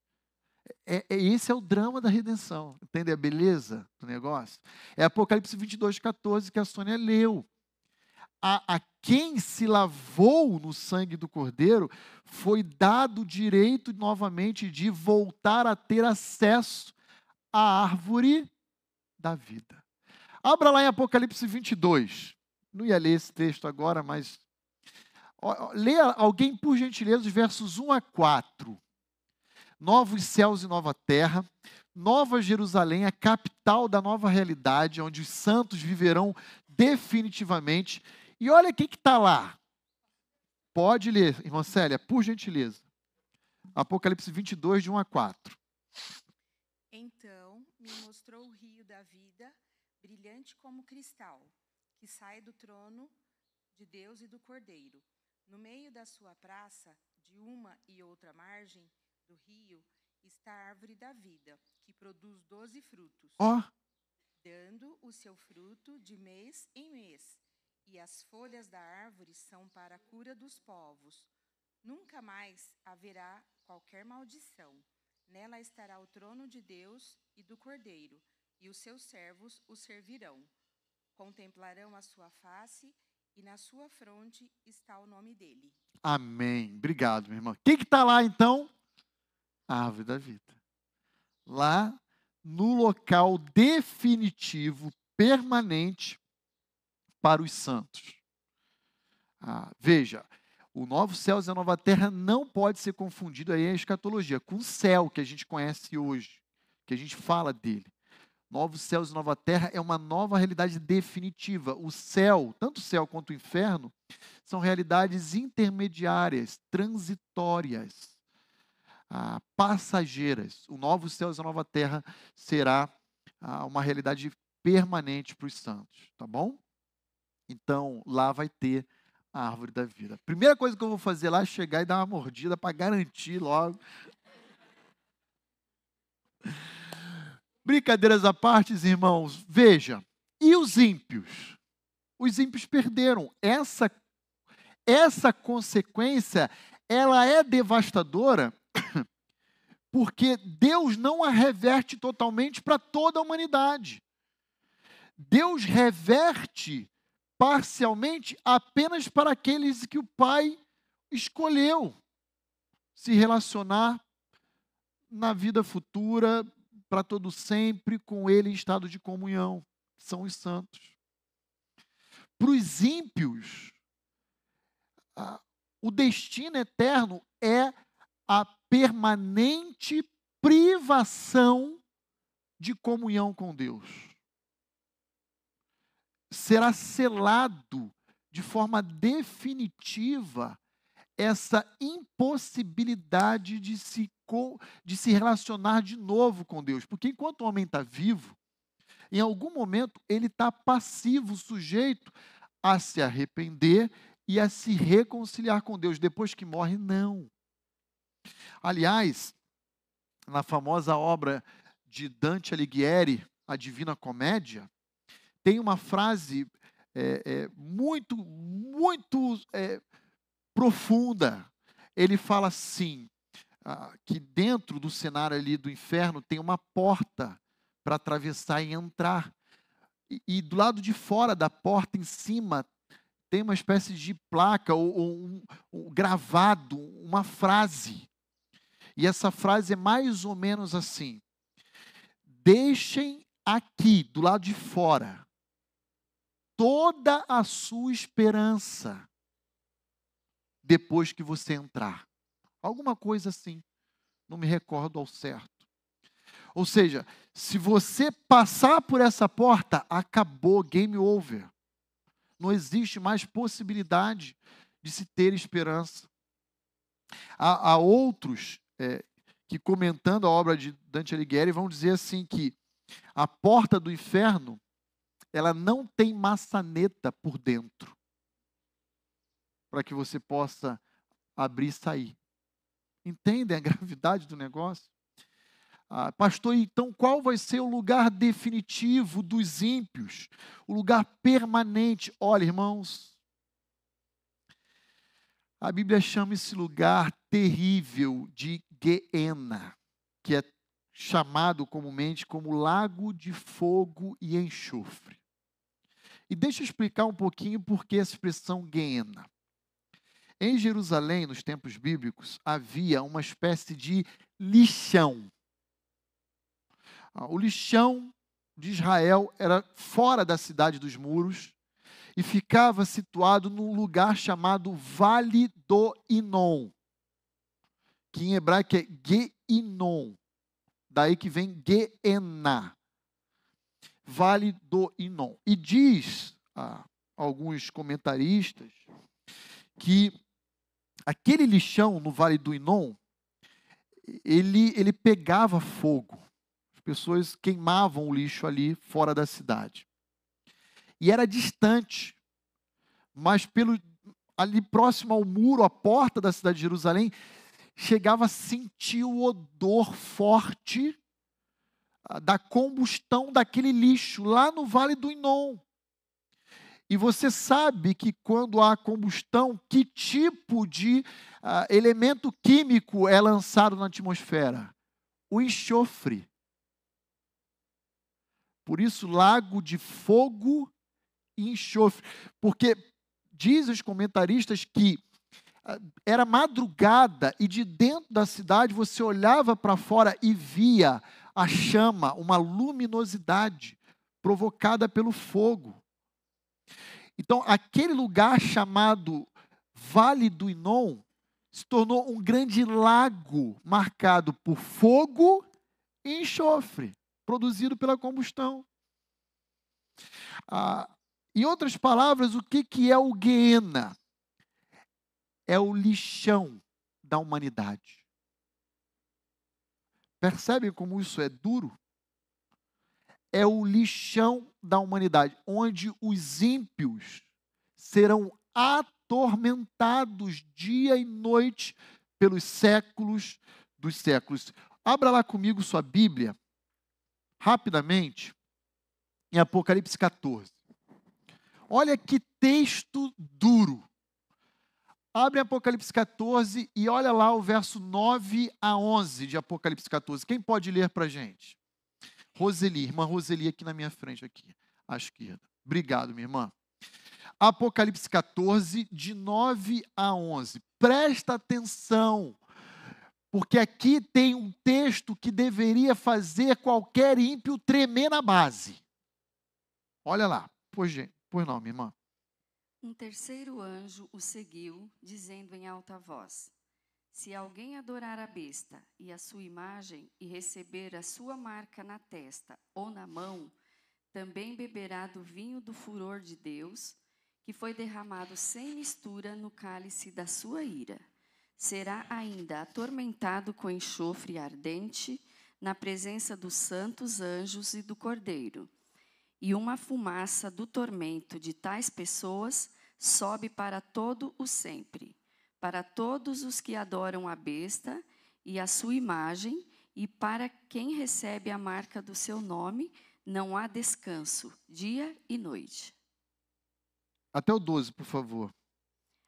É, é- esse é o drama da redenção, entende a beleza do negócio? É Apocalipse 22, 14 que a Sônia leu. A, a quem se lavou no sangue do Cordeiro foi dado o direito novamente de voltar a ter acesso à árvore da vida. Abra lá em Apocalipse 22. Não ia ler esse texto agora, mas Leia alguém, por gentileza, os versos 1 a 4. Novos céus e nova terra, Nova Jerusalém, a capital da nova realidade, onde os santos viverão definitivamente. E olha o que está lá. Pode ler, irmã Célia, por gentileza. Apocalipse 22, de 1 a 4. Então me mostrou o rio da vida, brilhante como cristal, que sai do trono de Deus e do Cordeiro. No meio da sua praça, de uma e outra margem do rio está a árvore da vida, que produz doze frutos, Ó, dando o seu fruto de mês em mês. E as folhas da árvore são para a cura dos povos. Nunca mais haverá qualquer maldição. Nela estará o trono de Deus e do Cordeiro, e os seus servos o servirão. Contemplarão a sua face, e na sua fronte está o nome dele. amém. Obrigado, minha irmã. O que está lá então? A árvore da vida. Lá no local definitivo, permanente para os santos. Ah, veja, o novo céu e a nova terra não pode ser confundido aí a escatologia com o céu que a gente conhece hoje, que a gente fala dele. Novos céus e nova terra é uma nova realidade definitiva. O céu, tanto o céu quanto o inferno, são realidades intermediárias, transitórias, ah, passageiras. O novo céu e a nova terra será ah, uma realidade permanente para os santos, tá bom? Então, lá vai ter a árvore da vida. Primeira coisa que eu vou fazer lá é chegar e dar uma mordida para garantir logo. Brincadeiras à parte, irmãos, veja, e os ímpios? Os ímpios perderam. Essa, essa consequência, ela é devastadora, porque Deus não a reverte totalmente para toda a humanidade. Deus reverte parcialmente apenas para aqueles que o Pai escolheu se relacionar na vida futura, para todo sempre, com Ele em estado de comunhão. São os santos. Para os ímpios, o destino eterno é a permanente privação de comunhão com Deus será selado de forma definitiva essa impossibilidade de se, de se relacionar de novo com Deus. Porque enquanto o homem está vivo, em algum momento ele está passivo, sujeito a se arrepender e a se reconciliar com Deus. Depois que morre, não. Aliás, na famosa obra de Dante Alighieri, A Divina Comédia, tem uma frase é, é, muito, muito é, profunda. Ele fala assim: ah, que dentro do cenário ali do inferno tem uma porta para atravessar e entrar. E, do lado de fora da porta, em cima, tem uma espécie de placa ou, ou um, um gravado, uma frase. E essa frase é mais ou menos assim: Deixem aqui, do lado de fora, toda a sua esperança depois que você entrar. Alguma coisa assim. Não me recordo ao certo. Ou seja, se você passar por essa porta, acabou, game over. Não existe mais possibilidade de se ter esperança. Há, há outros é, que, comentando a obra de Dante Alighieri, vão dizer assim que a porta do inferno ela não tem maçaneta por dentro para que você possa abrir e sair. Entendem a gravidade do negócio? Ah, pastor, então qual vai ser o lugar definitivo dos ímpios? O lugar permanente? Olha, irmãos, a Bíblia chama esse lugar terrível de Geena, que é chamado comumente como lago de fogo e enxofre. E deixa eu explicar um pouquinho por que essa expressão Guiena. Em Jerusalém, nos tempos bíblicos, havia uma espécie de lixão. Ah, o lixão de Israel era fora da cidade dos muros e ficava situado num lugar chamado Vale do Inon, que em hebraico é Geinon, daí que vem Geena. Vale do Inon. E diz ah, alguns comentaristas que aquele lixão no Vale do Inon, ele, ele pegava fogo. As pessoas queimavam o lixo ali fora da cidade. E era distante, mas pelo ali próximo ao muro, à porta da cidade de Jerusalém, chegava a sentir o odor forte ah, da combustão daquele lixo lá no Vale do Inon. E você sabe que quando há combustão, que tipo de uh, elemento químico é lançado na atmosfera? O enxofre. Por isso, lago de fogo enxofre. Porque diz os comentaristas que uh, era madrugada e de dentro da cidade você olhava para fora e via a chama, uma luminosidade provocada pelo fogo. Então, aquele lugar chamado Vale do Inon se tornou um grande lago marcado por fogo e enxofre, produzido pela combustão. Ah, em outras palavras, o que, que é o Guiena? É o lixão da humanidade. Percebem como isso é duro? é o lixão da humanidade, onde os ímpios serão atormentados dia e noite pelos séculos dos séculos. Abra lá comigo sua Bíblia, rapidamente, em Apocalipse 14. Olha que texto duro. Abre Apocalipse 14 e olha lá o verso 9 a 11 de Apocalipse 14. Quem pode ler para gente? Roseli, irmã Roseli aqui na minha frente, aqui, à esquerda. Obrigado, minha irmã. Apocalipse 14, de 9 a 11. Presta atenção, porque aqui tem um texto que deveria fazer qualquer ímpio tremer na base. Olha lá, pois, irmã. Um terceiro anjo o seguiu, dizendo em alta voz: se alguém adorar a besta e a sua imagem e receber a sua marca na testa ou na mão, também beberá do vinho do furor de Deus, que foi derramado sem mistura no cálice da sua ira. Será ainda atormentado com enxofre ardente na presença dos santos anjos e do Cordeiro. E uma fumaça do tormento de tais pessoas sobe para todo o sempre para todos os que adoram a besta e a sua imagem, e para quem recebe a marca do seu nome, não há descanso, dia e noite. Até o 12, por favor.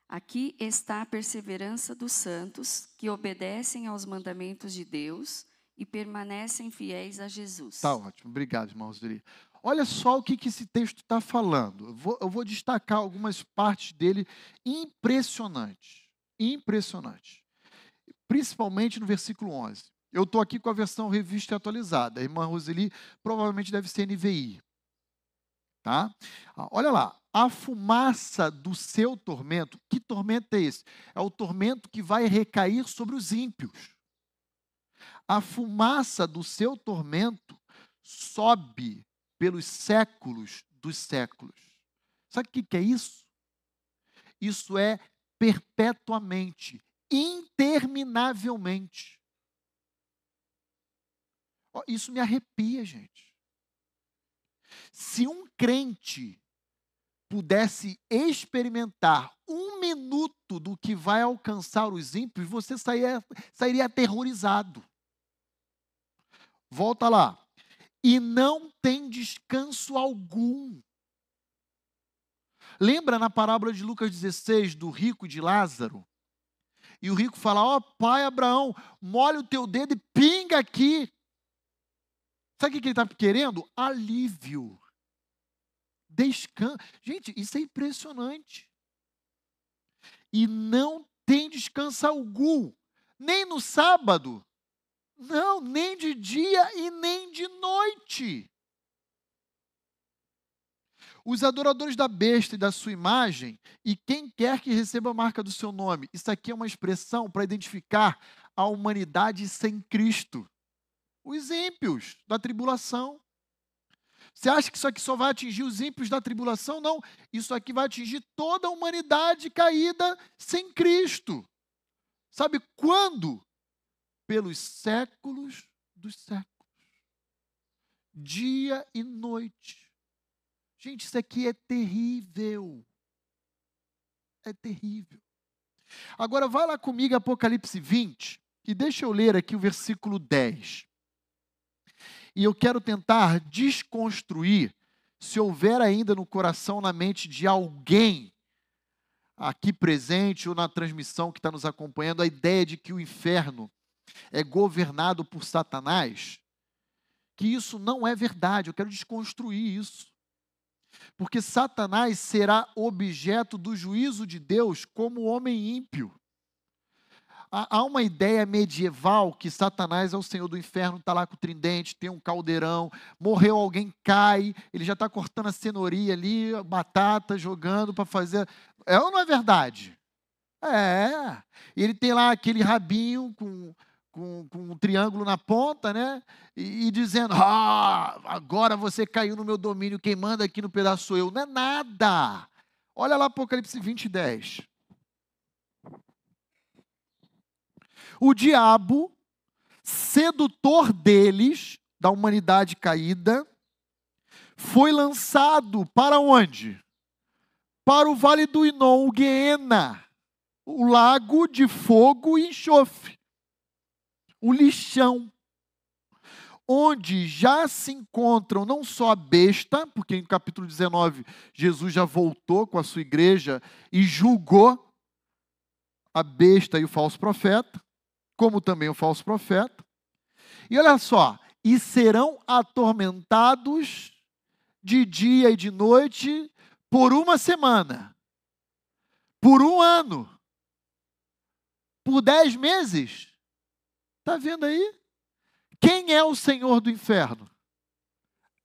Aqui está a perseverança dos santos que obedecem aos mandamentos de Deus e permanecem fiéis a Jesus. Tá ótimo, obrigado, irmão Zuri. Olha só o que, que esse texto está falando. Eu vou, eu vou destacar algumas partes dele impressionantes impressionante. Principalmente no versículo 11. Eu estou aqui com a versão revista e atualizada. A irmã Roseli provavelmente deve ser NVI. Tá? Ah, olha lá. A fumaça do seu tormento. Que tormento é esse? É o tormento que vai recair sobre os ímpios. A fumaça do seu tormento sobe pelos séculos dos séculos. Sabe o que é isso? Isso é perpetuamente, interminavelmente. Isso me arrepia, gente. Se um crente pudesse experimentar um minuto do que vai alcançar os ímpios, você sairia, sairia aterrorizado. Volta lá. E não tem descanso algum. Lembra na parábola de Lucas 16 do rico de Lázaro? E o rico fala: Ó oh, pai Abraão, molha o teu dedo e pinga aqui. Sabe o que ele está querendo? Alívio. Descanso. Gente, isso é impressionante. E não tem descanso algum, nem no sábado, não, nem de dia e nem de noite. Os adoradores da besta e da sua imagem, e quem quer que receba a marca do seu nome. Isso aqui é uma expressão para identificar a humanidade sem Cristo. Os ímpios da tribulação. Você acha que isso aqui só vai atingir os ímpios da tribulação? Não. Isso aqui vai atingir toda a humanidade caída sem Cristo. Sabe quando? Pelos séculos dos séculos. Dia e noite. Gente, isso aqui é terrível. é terrível. Agora, vai lá comigo, Apocalipse 20, e deixa eu ler aqui o versículo 10. E eu quero tentar desconstruir, se houver ainda no coração, na mente de alguém aqui presente ou na transmissão que está nos acompanhando, a ideia de que o inferno é governado por Satanás, que isso não é verdade. Eu quero desconstruir isso. Porque Satanás será objeto do juízo de Deus como homem ímpio. Há uma ideia medieval que Satanás é o senhor do inferno, está lá com o tridente, tem um caldeirão, morreu alguém, cai, ele já está cortando a cenourinha ali, batata, jogando para fazer. É ou não é verdade? É. Ele tem lá aquele rabinho com com, com, um triângulo na ponta, né? E, e, dizendo: Ah, agora você caiu no meu domínio, quem manda aqui no pedaço sou eu. Não é nada. Olha lá Apocalipse 20, 10. O diabo, sedutor deles, da humanidade caída, foi lançado para onde? Para o vale do Inon, o Guiena, o lago de fogo e enxofre o lixão, onde já se encontram não só a besta, porque em capítulo 19 Jesus já voltou com a sua igreja e julgou a besta e o falso profeta, como também o falso profeta. E olha só, e serão atormentados de dia e de noite por uma semana, por um ano, por dez meses. Está vendo aí? Quem é o Senhor do inferno?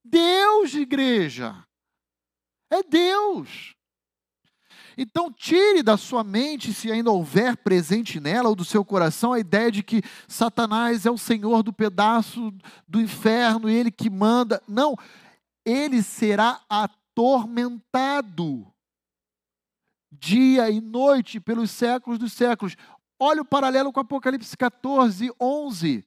Deus, igreja. É Deus. Então, tire da sua mente, se ainda houver presente nela, ou do seu coração, a ideia de que Satanás é o senhor do pedaço do inferno, ele que manda. Não, ele será atormentado dia e noite pelos séculos dos séculos. Olha o paralelo com Apocalipse 14, 11.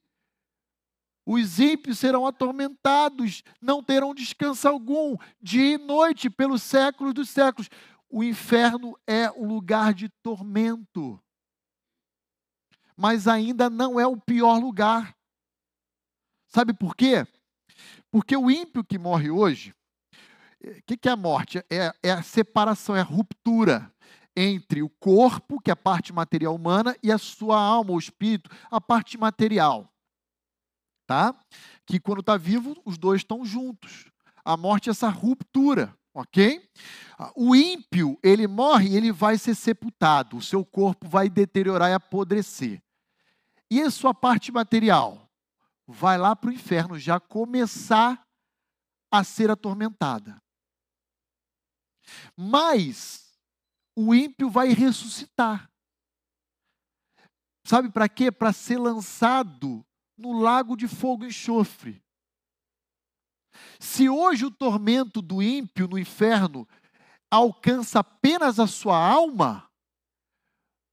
Os ímpios serão atormentados, não terão descanso algum, dia e noite, pelos séculos dos séculos. O inferno é o lugar de tormento. Mas ainda não é o pior lugar. Sabe por quê? Porque o ímpio que morre hoje, o eh, que, que é a morte? É, é a separação, é a ruptura entre o corpo, que é a parte material humana, e a sua alma, o espírito, a parte material. Tá? Que quando está vivo, os dois estão juntos. A morte é essa ruptura, ok? O ímpio, ele morre e ele vai ser sepultado. O seu corpo vai deteriorar e apodrecer. E a sua parte material? Vai lá para o inferno, já começar a ser atormentada. Mas o ímpio vai ressuscitar. Sabe para quê? Para ser lançado no lago de fogo e enxofre. Se hoje o tormento do ímpio no inferno alcança apenas a sua alma,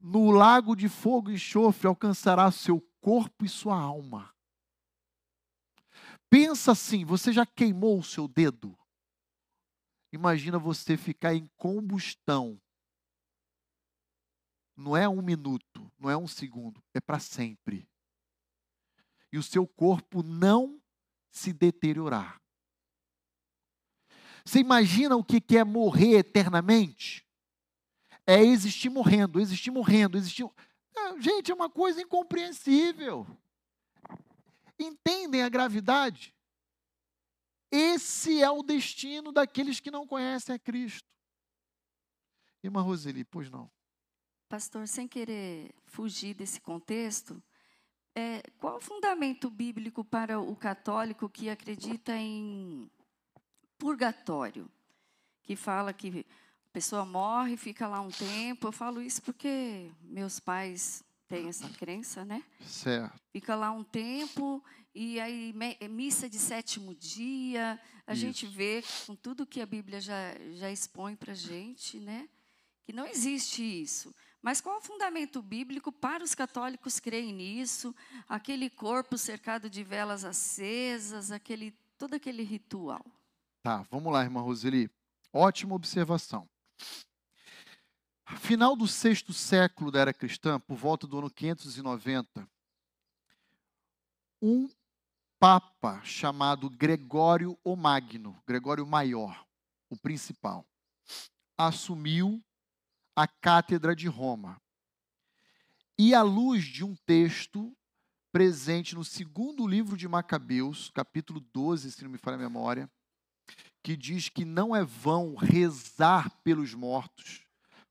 no lago de fogo e enxofre alcançará seu corpo e sua alma. Pensa assim, você já queimou o seu dedo? Imagina você ficar em combustão não é um minuto, não é um segundo, é para sempre. E o seu corpo não se deteriorar. Você imagina o que é morrer eternamente? É existir morrendo, existir morrendo, existir. Gente, é uma coisa incompreensível. Entendem a gravidade? Esse é o destino daqueles que não conhecem a Cristo. Irmã Roseli, pois não. Pastor, sem querer fugir desse contexto, é, qual o fundamento bíblico para o católico que acredita em purgatório? Que fala que a pessoa morre, fica lá um tempo. Eu falo isso porque meus pais têm essa crença, né? Certo. Fica lá um tempo e aí missa de sétimo dia. A isso. gente vê com tudo que a Bíblia já, já expõe para gente, né? Que não existe isso. Mas qual o fundamento bíblico para os católicos crerem nisso? Aquele corpo cercado de velas acesas, aquele todo aquele ritual. Tá, vamos lá, irmã Roseli. Ótima observação. Final do sexto século da era cristã, por volta do ano 590, um papa chamado Gregório o Magno, Gregório Maior, o principal, assumiu a cátedra de Roma. E à luz de um texto presente no segundo livro de Macabeus, capítulo 12, se não me falha a memória, que diz que não é vão rezar pelos mortos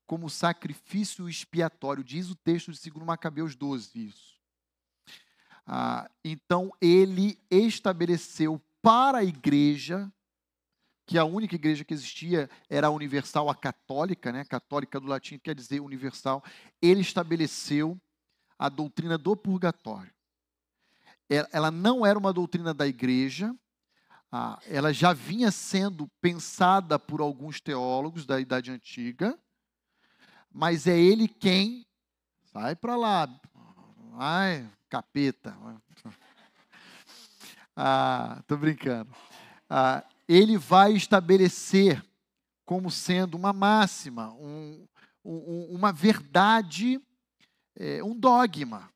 como sacrifício expiatório. Diz o texto de 2 Macabeus 12 isso. Ah, então, ele estabeleceu para a igreja, que a única igreja que existia era a universal, a católica, né? católica do latim quer dizer universal, ele estabeleceu a doutrina do purgatório. Ela não era uma doutrina da igreja, ela já vinha sendo pensada por alguns teólogos da Idade Antiga, mas é ele quem sai para lá, ai, capeta. Ah, tô brincando. Ah, ele vai estabelecer como sendo uma máxima, um, um, uma verdade, é, um dogma.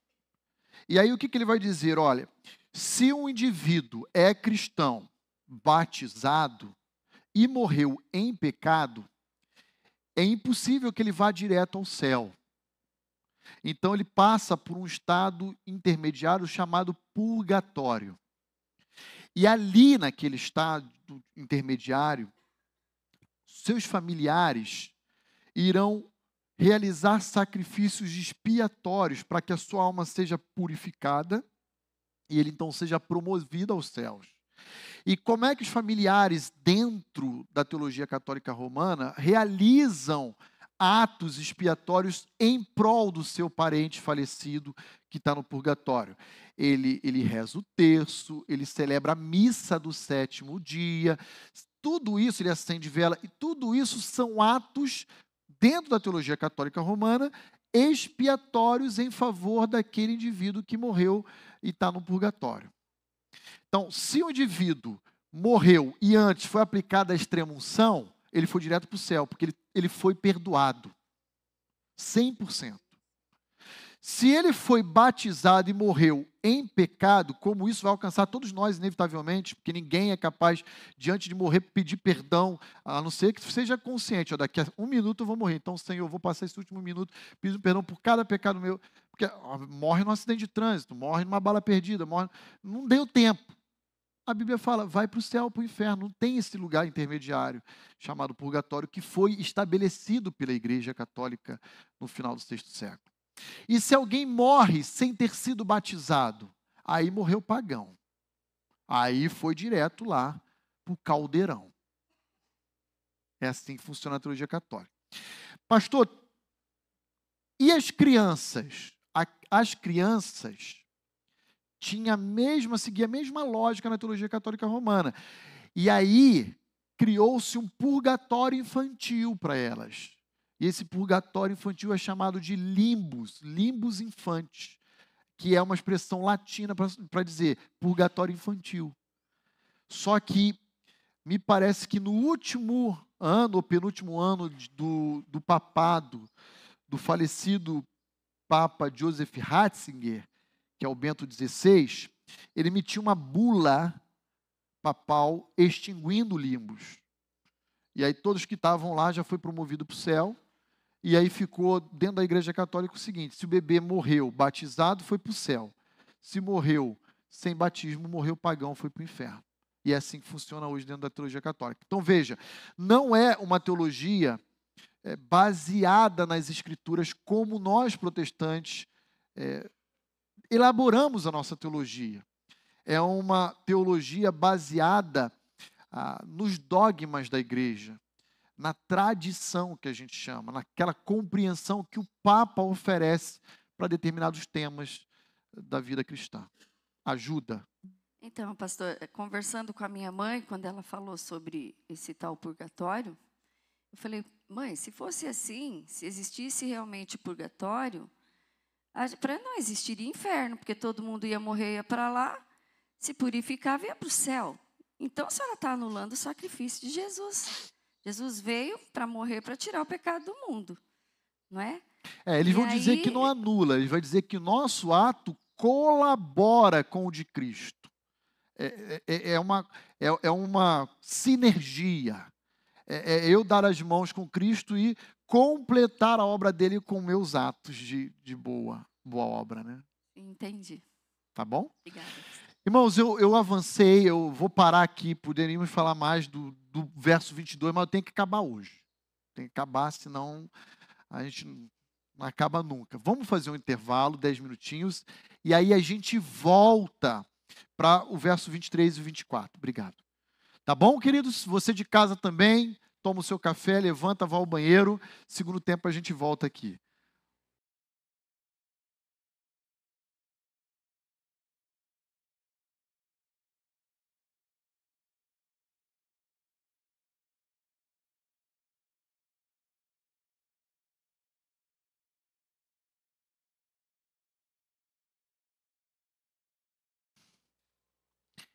E aí o que, que ele vai dizer? Olha, se um indivíduo é cristão, batizado e morreu em pecado, é impossível que ele vá direto ao céu. Então ele passa por um estado intermediário chamado purgatório. E ali, naquele estado intermediário, seus familiares irão realizar sacrifícios expiatórios para que a sua alma seja purificada e ele então seja promovido aos céus. E como é que os familiares, dentro da teologia católica romana, realizam atos expiatórios em prol do seu parente falecido que está no purgatório? Ele, ele reza o terço, ele celebra a missa do sétimo dia, tudo isso, ele acende vela, e tudo isso são atos, dentro da teologia católica romana, expiatórios em favor daquele indivíduo que morreu e está no purgatório. Então, se o indivíduo morreu e antes foi aplicada a extrema unção, ele foi direto para o céu, porque ele, ele foi perdoado. 100%. Se ele foi batizado e morreu em pecado, como isso vai alcançar todos nós, inevitavelmente, porque ninguém é capaz, diante de morrer, pedir perdão, a não ser que seja consciente. Ó, daqui a um minuto eu vou morrer. Então, Senhor, eu vou passar esse último minuto pedindo perdão por cada pecado meu. Porque ó, morre num acidente de trânsito, morre numa bala perdida, morre. Não deu tempo a Bíblia fala, vai para o céu, para o inferno. Não tem esse lugar intermediário chamado purgatório que foi estabelecido pela Igreja Católica no final do sexto século. E se alguém morre sem ter sido batizado, aí morreu pagão. Aí foi direto lá para o caldeirão. É assim que funciona a teologia católica. Pastor, e as crianças? As crianças tinha a mesma, seguia a mesma lógica na teologia católica romana. E aí criou-se um purgatório infantil para elas. E esse purgatório infantil é chamado de limbus, limbus infantes, que é uma expressão latina para dizer purgatório infantil. Só que me parece que no último ano, ou penúltimo ano do, do papado, do falecido Papa Joseph Ratzinger, que é o Bento XVI, ele emitiu uma bula papal extinguindo limbos. E aí todos que estavam lá já foi promovido para o céu. E aí ficou dentro da igreja católica o seguinte: se o bebê morreu batizado, foi para o céu. Se morreu sem batismo, morreu pagão, foi para o inferno. E é assim que funciona hoje dentro da teologia católica. Então veja, não é uma teologia é, baseada nas escrituras como nós protestantes é, elaboramos a nossa teologia. É uma teologia baseada ah, nos dogmas da igreja, na tradição que a gente chama, naquela compreensão que o Papa oferece para determinados temas da vida cristã. Ajuda. Então, pastor, eh, conversando com a minha mãe, quando ela falou sobre esse tal purgatório, eu falei, mãe, se fosse assim, se existisse realmente purgatório, para não existir inferno, porque todo mundo ia morrer, ia para lá, se purificava e ia para o céu. Então a senhora está anulando o sacrifício de Jesus. Jesus veio para morrer para tirar o pecado do mundo. não é? É, eles E vão dizer que aí- não anula, eles vão dizer que o nosso ato colabora com o de Cristo. É, é- é uma, é, é uma sinergia. É, é eu dar as mãos com Cristo e completar a obra dele com meus atos de, de boa, boa obra, né? Entendi. Tá bom? Obrigada. Irmãos, eu, eu avancei, eu vou parar aqui, poderíamos falar mais do, do verso 22, mas eu tenho que acabar hoje. Tem que acabar, senão a gente não acaba nunca. Vamos fazer um intervalo, 10 minutinhos, e aí a gente volta para o verso 23 e 24. Obrigado. Tá bom, queridos? Você de casa também, toma o seu café, levanta, vá ao banheiro. Segundo tempo a gente volta aqui.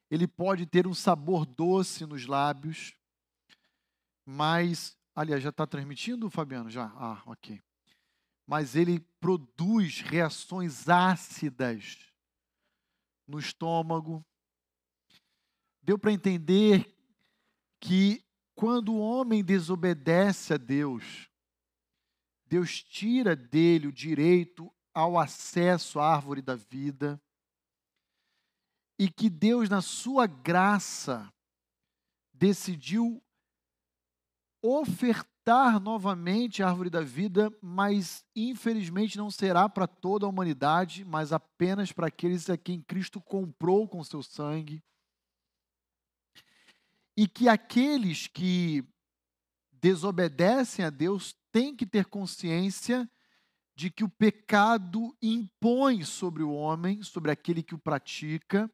ele pode ter um sabor doce nos lábios, mas, aliás, já está transmitindo, Fabiano? Já? Ah, ok. Mas ele produz reações ácidas no estômago. Deu para entender que quando o homem desobedece a Deus, Deus tira dele o direito ao acesso à árvore da vida e que Deus, na sua graça, decidiu ofertar novamente a árvore da vida, mas infelizmente não será para toda a humanidade, mas apenas para aqueles a quem Cristo comprou com seu sangue. E que aqueles que desobedecem a Deus têm que ter consciência de que o pecado impõe sobre o homem, sobre aquele que o pratica,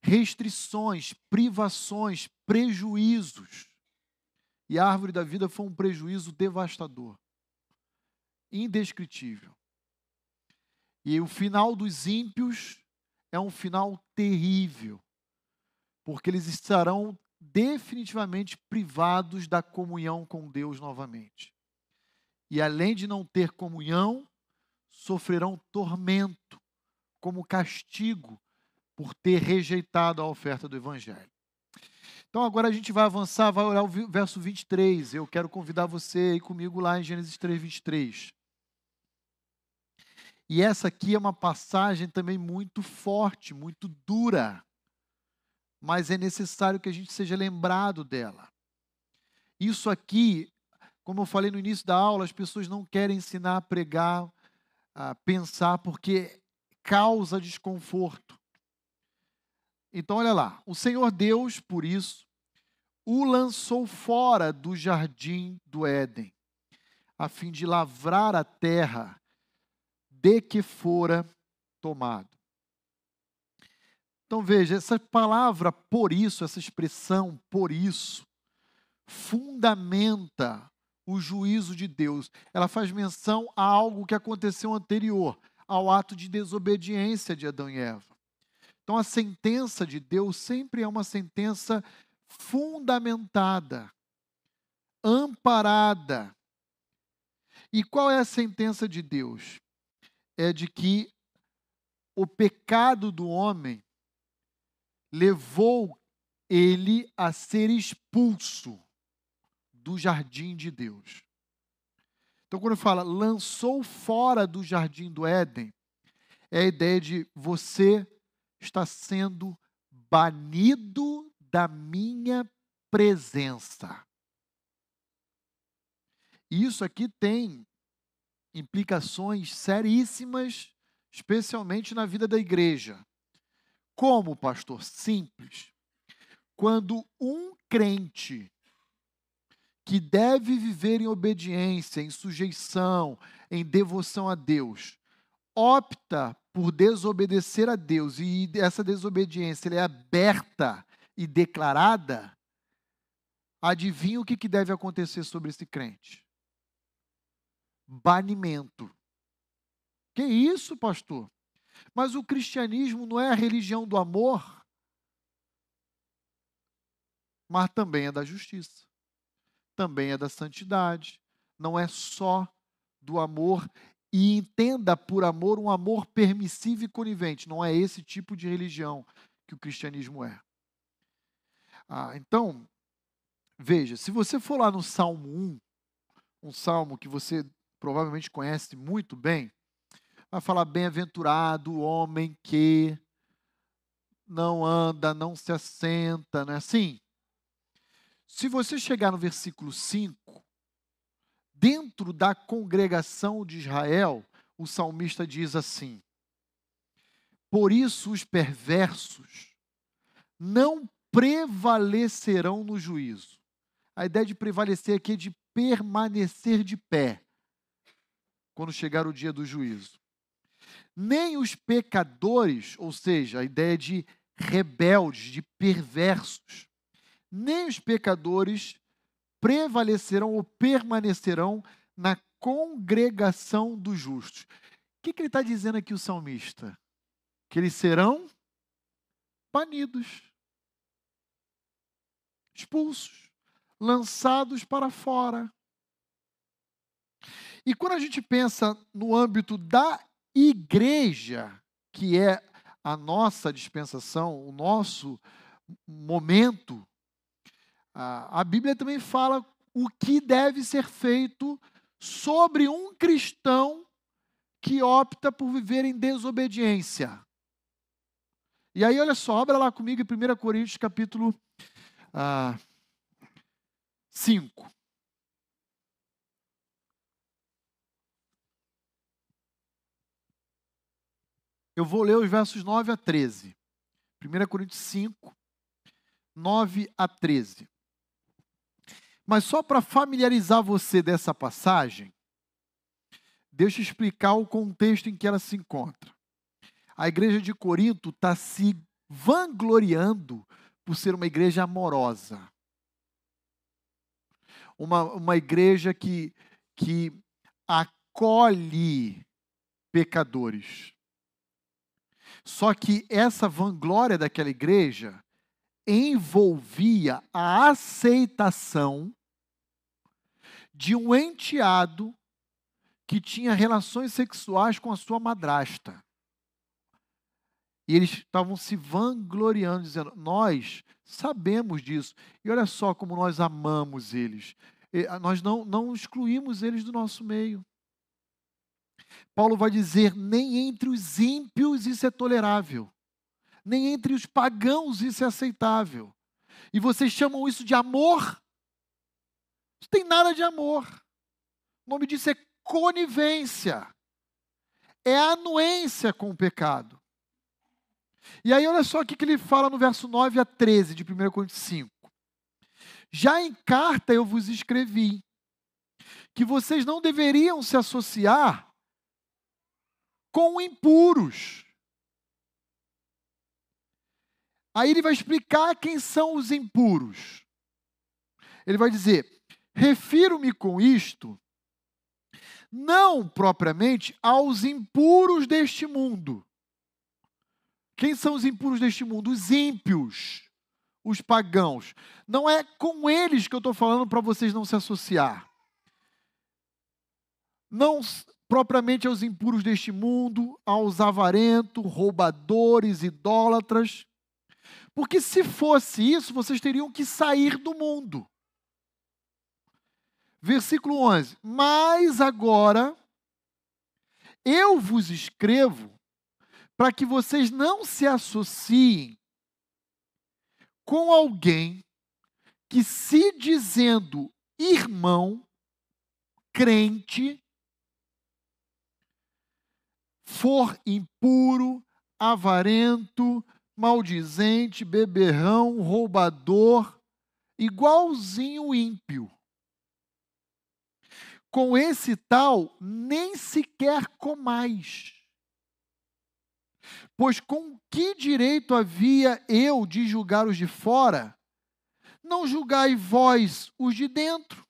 restrições, privações, prejuízos. E a árvore da vida foi um prejuízo devastador, indescritível. E o final dos ímpios é um final terrível, porque eles estarão definitivamente privados da comunhão com Deus novamente. E além de não ter comunhão, sofrerão tormento como castigo por ter rejeitado a oferta do Evangelho. Então agora a gente vai avançar, vai olhar o verso 23. Eu quero convidar você a ir comigo lá em Gênesis 3, 23. E essa aqui é uma passagem também muito forte, muito dura, mas é necessário que a gente seja lembrado dela. Isso aqui, como eu falei no início da aula, as pessoas não querem ensinar a pregar, a pensar, porque causa desconforto. Então, olha lá. O Senhor Deus, por isso, o lançou fora do jardim do Éden, a fim de lavrar a terra de que fora tomado. Então, veja, essa palavra por isso, essa expressão por isso, fundamenta o juízo de Deus. Ela faz menção a algo que aconteceu anterior, ao ato de desobediência de Adão e Eva. Então, a sentença de Deus sempre é uma sentença fundamentada, amparada. E qual é a sentença de Deus? É de que o pecado do homem levou ele a ser expulso do jardim de Deus. Então, quando fala lançou fora do jardim do Éden, é a ideia de você está sendo banido da minha presença. Isso aqui tem implicações seríssimas, especialmente na vida da igreja. Como, pastor? Simples. Quando um crente que deve viver em obediência, em sujeição, em devoção a Deus, opta por desobedecer a Deus e essa desobediência é aberta e declarada, adivinha o que que deve acontecer sobre esse crente? Banimento. Que isso, pastor? Mas o cristianismo não é a religião do amor, mas também é da justiça, também é da santidade, não é só do amor e entenda por amor um amor permissivo e conivente. Não é esse tipo de religião que o cristianismo é. Ah, então, veja, se você for lá no Salmo 1, um salmo que você provavelmente conhece muito bem, vai falar bem-aventurado o homem que não anda, não se assenta, não é assim? Se você chegar no versículo 5, dentro da congregação de Israel, o salmista diz assim: Por isso os perversos não prevalecerão no juízo. A ideia de prevalecer aqui é de permanecer de pé quando chegar o dia do juízo. Nem os pecadores, ou seja, a ideia de rebeldes, de perversos, nem os pecadores prevalecerão ou permanecerão na congregação dos justos. O que, que ele está dizendo aqui, o salmista? Que eles serão banidos, expulsos, lançados para fora. E quando a gente pensa no âmbito da igreja, que é a nossa dispensação, o nosso momento a Bíblia também fala o que deve ser feito sobre um cristão que opta por viver em desobediência. E aí, olha só, abra lá comigo em 1 Coríntios capítulo ah, 5. Eu vou ler os versos 9 a 13. 1 Coríntios 5, 9 a 13. Mas só para familiarizar você dessa passagem, deixa eu explicar o contexto em que ela se encontra. A igreja de Corinto está se vangloriando por ser uma igreja amorosa. Uma, uma igreja que, que acolhe pecadores. Só que essa vanglória daquela igreja envolvia a aceitação de um enteado que tinha relações sexuais com a sua madrasta. E eles estavam se vangloriando, dizendo: Nós sabemos disso. E olha só como nós amamos eles. Nós não, não excluímos eles do nosso meio. Paulo vai dizer: nem entre os ímpios isso é tolerável nem entre os pagãos isso é aceitável. E vocês chamam isso de amor? Não tem nada de amor. O nome disso é conivência. É anuência com o pecado. E aí, olha só o que ele fala no verso 9 a 13 de 1 Coríntios 5. Já em carta eu vos escrevi que vocês não deveriam se associar com impuros Aí ele vai explicar quem são os impuros. Ele vai dizer: refiro-me com isto não propriamente aos impuros deste mundo. Quem são os impuros deste mundo? Os ímpios, os pagãos. Não é com eles que eu estou falando para vocês não se associar. Não propriamente aos impuros deste mundo, aos avarentos, roubadores, idólatras porque se fosse isso, vocês teriam que sair do mundo. Versículo 11: Mas agora eu vos escrevo para que vocês não se associem com alguém que, se dizendo irmão, crente, for impuro, avarento, maldizente, beberrão, roubador, igualzinho ímpio. Com esse tal, nem sequer comais. Pois com que direito havia eu de julgar os de fora? Não julgai vós os de dentro.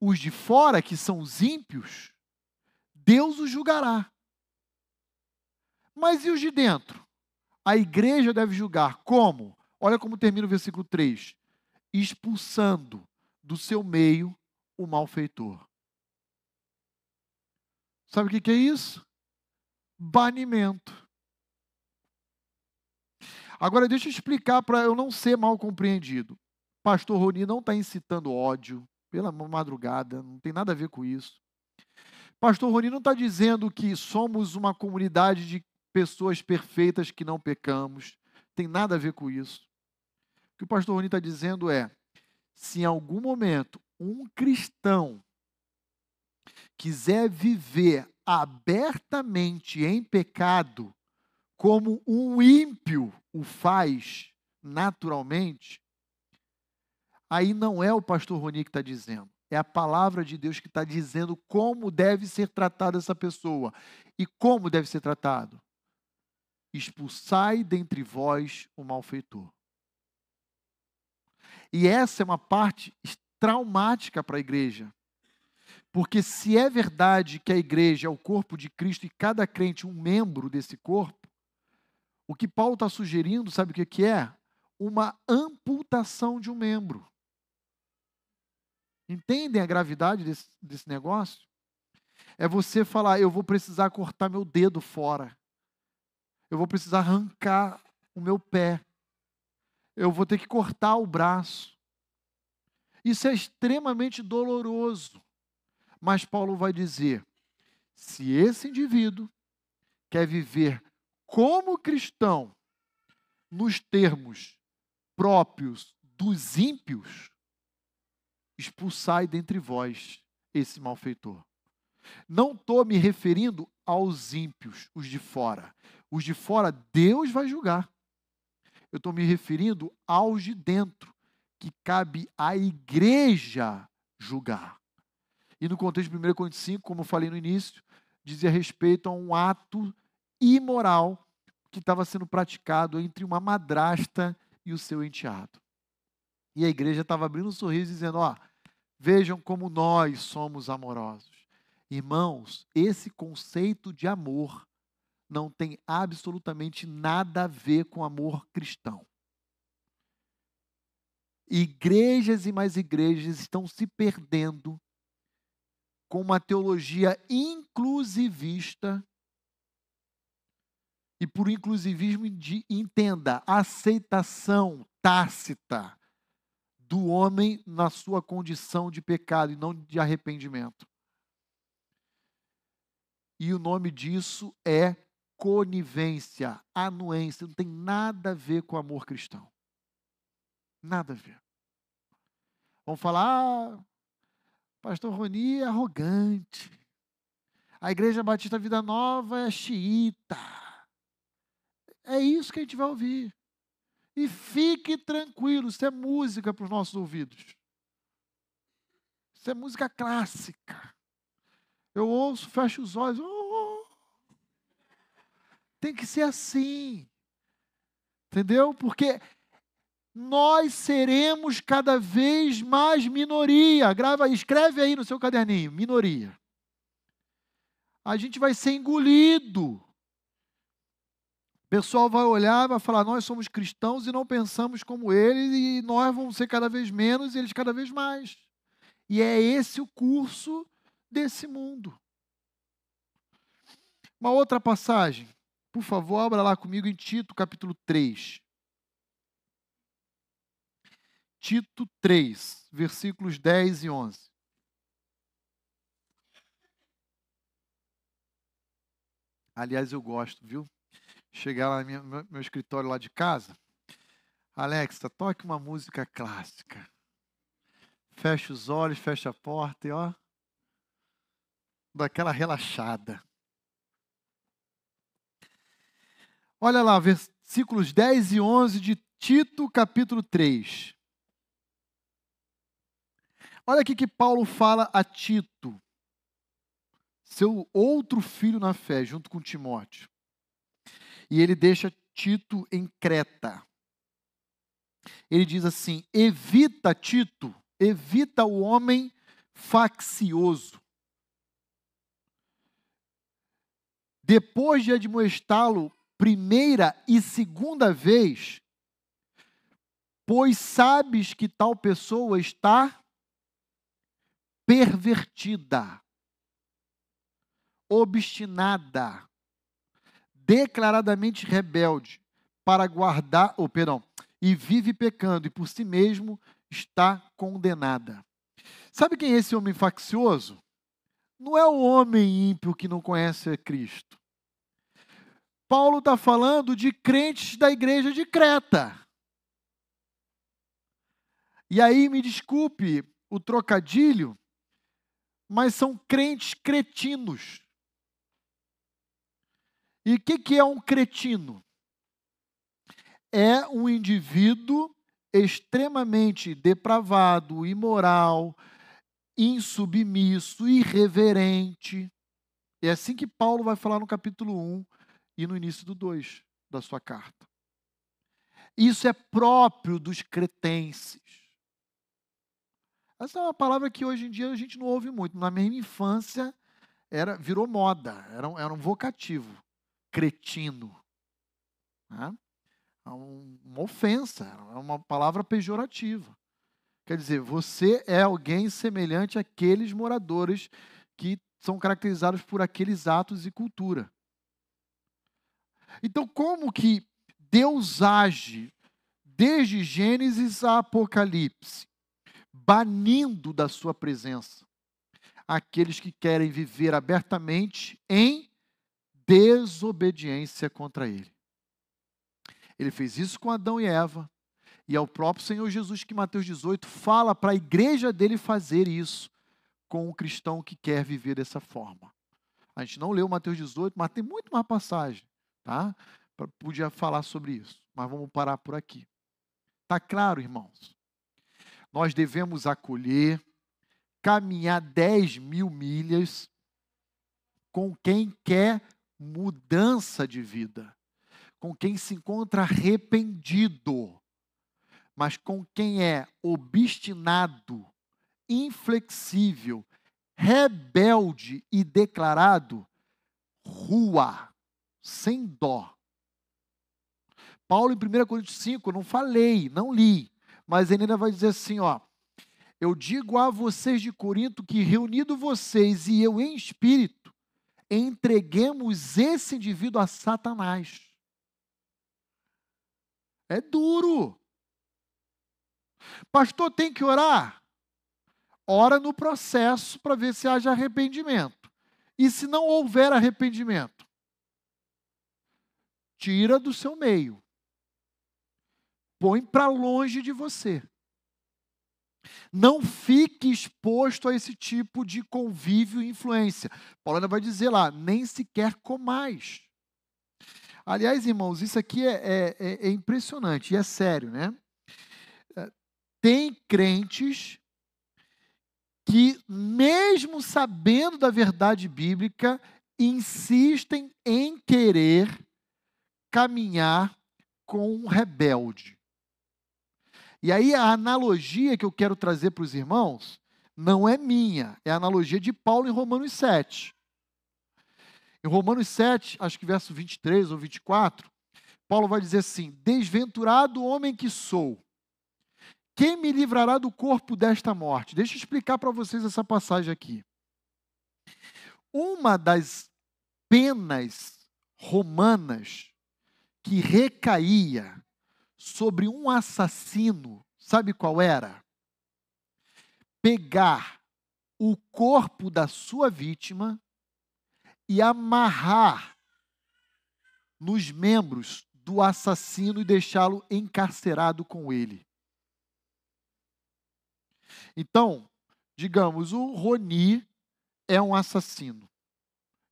Os de fora, que são os ímpios, Deus os julgará. Mas e os de dentro? A igreja deve julgar como? Olha como termina o versículo 3: expulsando do seu meio o malfeitor. Sabe o que, é isso? Banimento. Agora, deixa eu explicar para eu não ser mal compreendido. Pastor Roni não está incitando ódio pela madrugada, não tem nada a ver com isso. Pastor Roni não está dizendo que somos uma comunidade de pessoas perfeitas que não pecamos, tem nada a ver com isso. O que o pastor Roni está dizendo é: se em algum momento um cristão quiser viver abertamente em pecado, como um ímpio o faz naturalmente, aí não é o pastor Roni que está dizendo. É a palavra de Deus que está dizendo como deve ser tratada essa pessoa. E como deve ser tratado? Expulsai dentre vós o malfeitor. E essa é uma parte traumática para a igreja. Porque se é verdade que a igreja é o corpo de Cristo e cada crente um membro desse corpo, o que Paulo está sugerindo, sabe o que, é? Uma amputação de um membro. Entendem a gravidade desse, desse negócio? É você falar: eu vou precisar cortar meu dedo fora. Eu vou precisar arrancar o meu pé. Eu vou ter que cortar o braço. Isso é extremamente doloroso. Mas Paulo vai dizer: se esse indivíduo quer viver como cristão, nos termos próprios dos ímpios, expulsai dentre vós esse malfeitor. Não estou me referindo aos ímpios, os de fora. Os de fora, Deus vai julgar. Eu estou me referindo aos de dentro, que cabe à igreja julgar. E no contexto de 1 Coríntios 5, como eu falei no início, dizia respeito a um ato imoral que estava sendo praticado entre uma madrasta e o seu enteado. E a igreja estava abrindo um sorriso dizendo: Ó, vejam como nós somos amorosos. Irmãos, esse conceito de amor não tem absolutamente nada a ver com amor cristão. Igrejas e mais igrejas estão se perdendo com uma teologia inclusivista e por inclusivismo, entenda, aceitação tácita do homem na sua condição de pecado e não de arrependimento. E o nome disso é conivência, anuência, não tem nada a ver com amor cristão. Nada a ver. Vamos falar, ah, pastor Roni é arrogante. A igreja Batista Vida Nova é xiita. É isso que a gente vai ouvir. E fique tranquilo, isso é música para os nossos ouvidos. Isso é música clássica. Eu ouço, fecho os olhos. Oh, tem que ser assim. Entendeu? Porque nós seremos cada vez mais minoria. Grava, escreve aí no seu caderninho, minoria. A gente vai ser engolido pessoal vai olhar vai falar: nós somos cristãos e não pensamos como eles, e nós vamos ser cada vez menos e eles cada vez mais. E é esse o curso desse mundo. Uma outra passagem, por favor, abra lá comigo em Tito, capítulo 3. Tito 3, versículos 10 e 11. Aliás, eu gosto, viu? chegar lá no meu, escritório lá de casa, Alexa, toque uma música clássica. Fecha os olhos, fecha a porta e ó, daquela relaxada. Olha lá, versículos 10 e 11 de Tito, capítulo 3. Olha aqui que Paulo fala a Tito, seu outro filho na fé, junto com Timóteo e ele deixa Tito em Creta. Ele diz assim: evita Tito, evita o homem faccioso. Depois de admoestá-lo primeira e segunda vez, pois sabes que tal pessoa está pervertida. obstinada, declaradamente rebelde, para guardar, ou oh, perdão, e vive pecando e por si mesmo está condenada. Sabe quem é esse homem faccioso? Não é o homem ímpio que não conhece Cristo. Paulo está falando de crentes da igreja de Creta. E aí, me desculpe o trocadilho, mas são crentes cretinos. E o que, que é um cretino? É um indivíduo extremamente depravado, imoral, insubmisso, irreverente. É assim que Paulo vai falar no capítulo 1 e no início do 2 da sua carta. Isso é próprio dos cretenses. Essa é uma palavra que hoje em dia a gente não ouve muito. Na minha infância era virou moda, era um, era um vocativo. Cretino. Né? É uma ofensa, é uma palavra pejorativa. Quer dizer, você é alguém semelhante àqueles moradores que são caracterizados por aqueles atos e cultura. Então, como que Deus age desde Gênesis a Apocalipse, banindo da sua presença aqueles que querem viver abertamente em desobediência contra Ele? Ele fez isso com Adão e Eva, e é o próprio Senhor Jesus que, Mateus 18, fala para a igreja dele fazer isso com o cristão que quer viver dessa forma. A gente não leu Mateus 18, mas tem muito mais passagem. Tá? Podia falar sobre isso, mas vamos parar por aqui. Tá claro, irmãos? Nós devemos acolher, caminhar 10 mil milhas com quem quer mudança de vida, com quem se encontra arrependido, mas com quem é obstinado, inflexível, rebelde e declarado, rua sem dó. Paulo, em 1 Coríntios 5, eu não falei, não li, mas ele ainda vai dizer assim: ó, eu digo a vocês de Corinto que, reunido vocês e eu em espírito, entreguemos esse indivíduo a Satanás. É duro. Pastor, tem que orar? Ora no processo para ver se haja arrependimento. E se não houver arrependimento? tira do seu meio, põe para longe de você. Não fique exposto a esse tipo de convívio e influência. Paulo ainda vai dizer lá, nem sequer comais. Aliás, irmãos, isso aqui é, é, é, é impressionante e é sério, né? É, tem crentes que, mesmo sabendo da verdade bíblica, insistem em querer caminhar com um rebelde. E aí a analogia que eu quero trazer para os irmãos não é minha, é a analogia de Paulo em Romanos 7. Em Romanos 7, acho que verso 23 ou 24, Paulo vai dizer assim: Desventurado homem que sou, quem me livrará do corpo desta morte? Deixa eu explicar para vocês essa passagem aqui. Uma das penas romanas que recaía sobre um assassino, sabe qual era? Pegar o corpo da sua vítima e amarrar nos membros do assassino e deixá-lo encarcerado com ele. Então, digamos, o Roni é um assassino.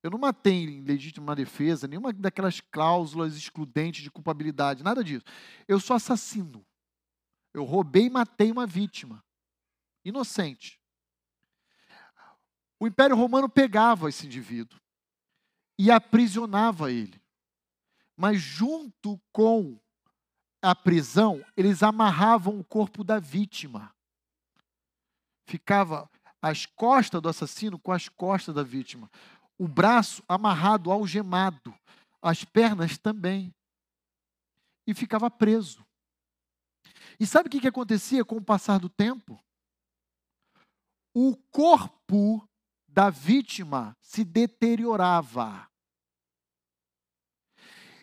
Eu não matei em legítima defesa, nenhuma daquelas cláusulas excludentes de culpabilidade, nada disso. Eu sou assassino. Eu roubei e matei uma vítima. Inocente. O Império Romano pegava esse indivíduo e aprisionava ele. Mas junto com a prisão, eles amarravam o corpo da vítima. Ficava as costas do assassino com as costas da vítima o braço amarrado, algemado, as pernas também. E ficava preso. E sabe o que, que acontecia com o passar do tempo? O corpo da vítima se deteriorava.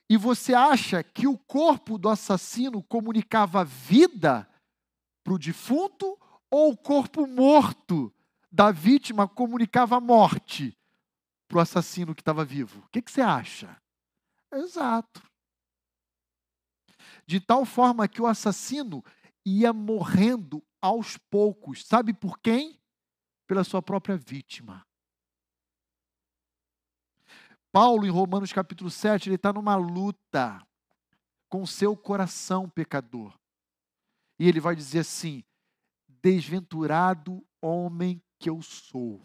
E você acha que o corpo do assassino comunicava vida para o defunto ou o corpo morto da vítima comunicava morte para o assassino que estava vivo? O que, que você acha? Exato. De tal forma que o assassino ia morrendo aos poucos. Sabe por quem? Pela sua própria vítima. Paulo, em Romanos capítulo 7, ele está numa luta com seu coração pecador. E ele vai dizer assim: Desventurado homem que eu sou.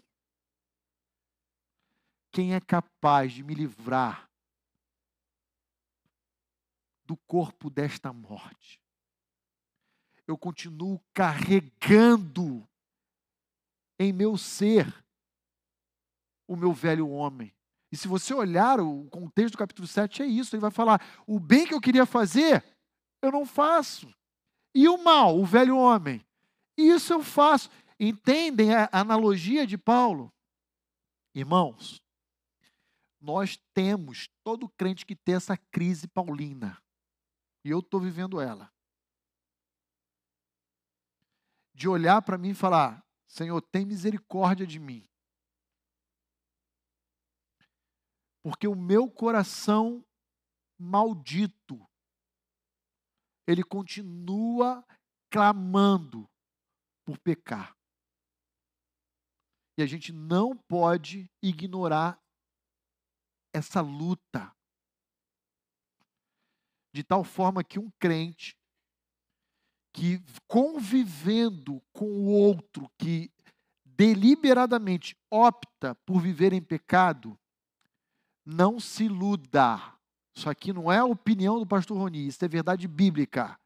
Quem é capaz de me livrar do corpo desta morte? Eu continuo carregando em meu ser o meu velho homem. E se você olhar o contexto do capítulo 7, é isso. Ele vai falar: o bem que eu queria fazer, eu não faço. E o mal, o velho homem, isso eu faço. Entendem a analogia de Paulo? Irmãos, nós temos, todo crente que tem essa crise paulina, e eu estou vivendo ela, de olhar para mim e falar: Senhor, tem misericórdia de mim. Porque o meu coração maldito, ele continua clamando por pecar. E a gente não pode ignorar essa luta. De tal forma que um crente que convivendo com o outro que deliberadamente opta por viver em pecado, não se iluda. Isso aqui não é a opinião do pastor Roni, isso é verdade bíblica.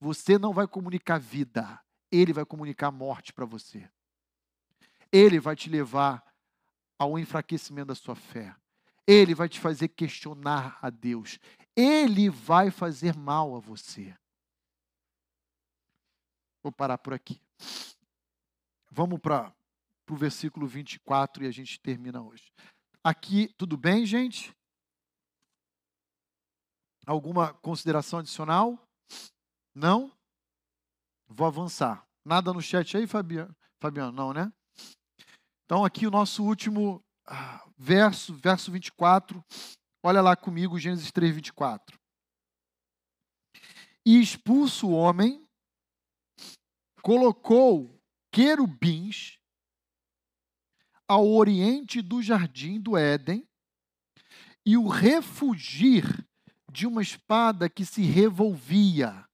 Você não vai comunicar vida, ele vai comunicar morte para você. Ele vai te levar ao enfraquecimento da sua fé. Ele vai te fazer questionar a Deus. Ele vai fazer mal a você. Vou parar por aqui. Vamos para o versículo 24 e a gente termina hoje. Aqui, tudo bem, gente? Alguma consideração adicional? Não? Vou avançar. Nada no chat aí, Fabiano? Fabiano, não, né? Então, aqui o nosso último verso, verso 24. Olha lá comigo, Gênesis 3, 24. E expulso o homem, colocou querubins ao oriente do jardim do Éden e o refugir de uma espada que se revolvia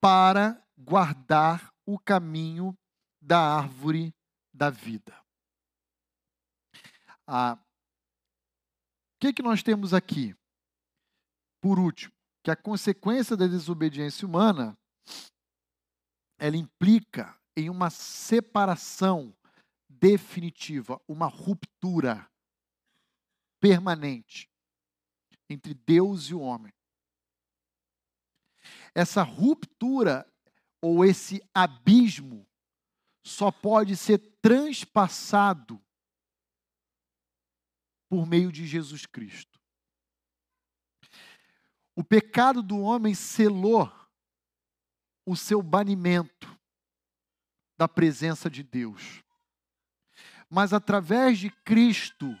para guardar o caminho da árvore da vida. Ah, o que, que nós temos aqui? Por último, que a consequência da desobediência humana ela implica em uma separação definitiva, uma ruptura permanente entre Deus e o homem. Essa ruptura ou esse abismo só pode ser transpassado por meio de Jesus Cristo. O pecado do homem selou o seu banimento da presença de Deus mas através de Cristo,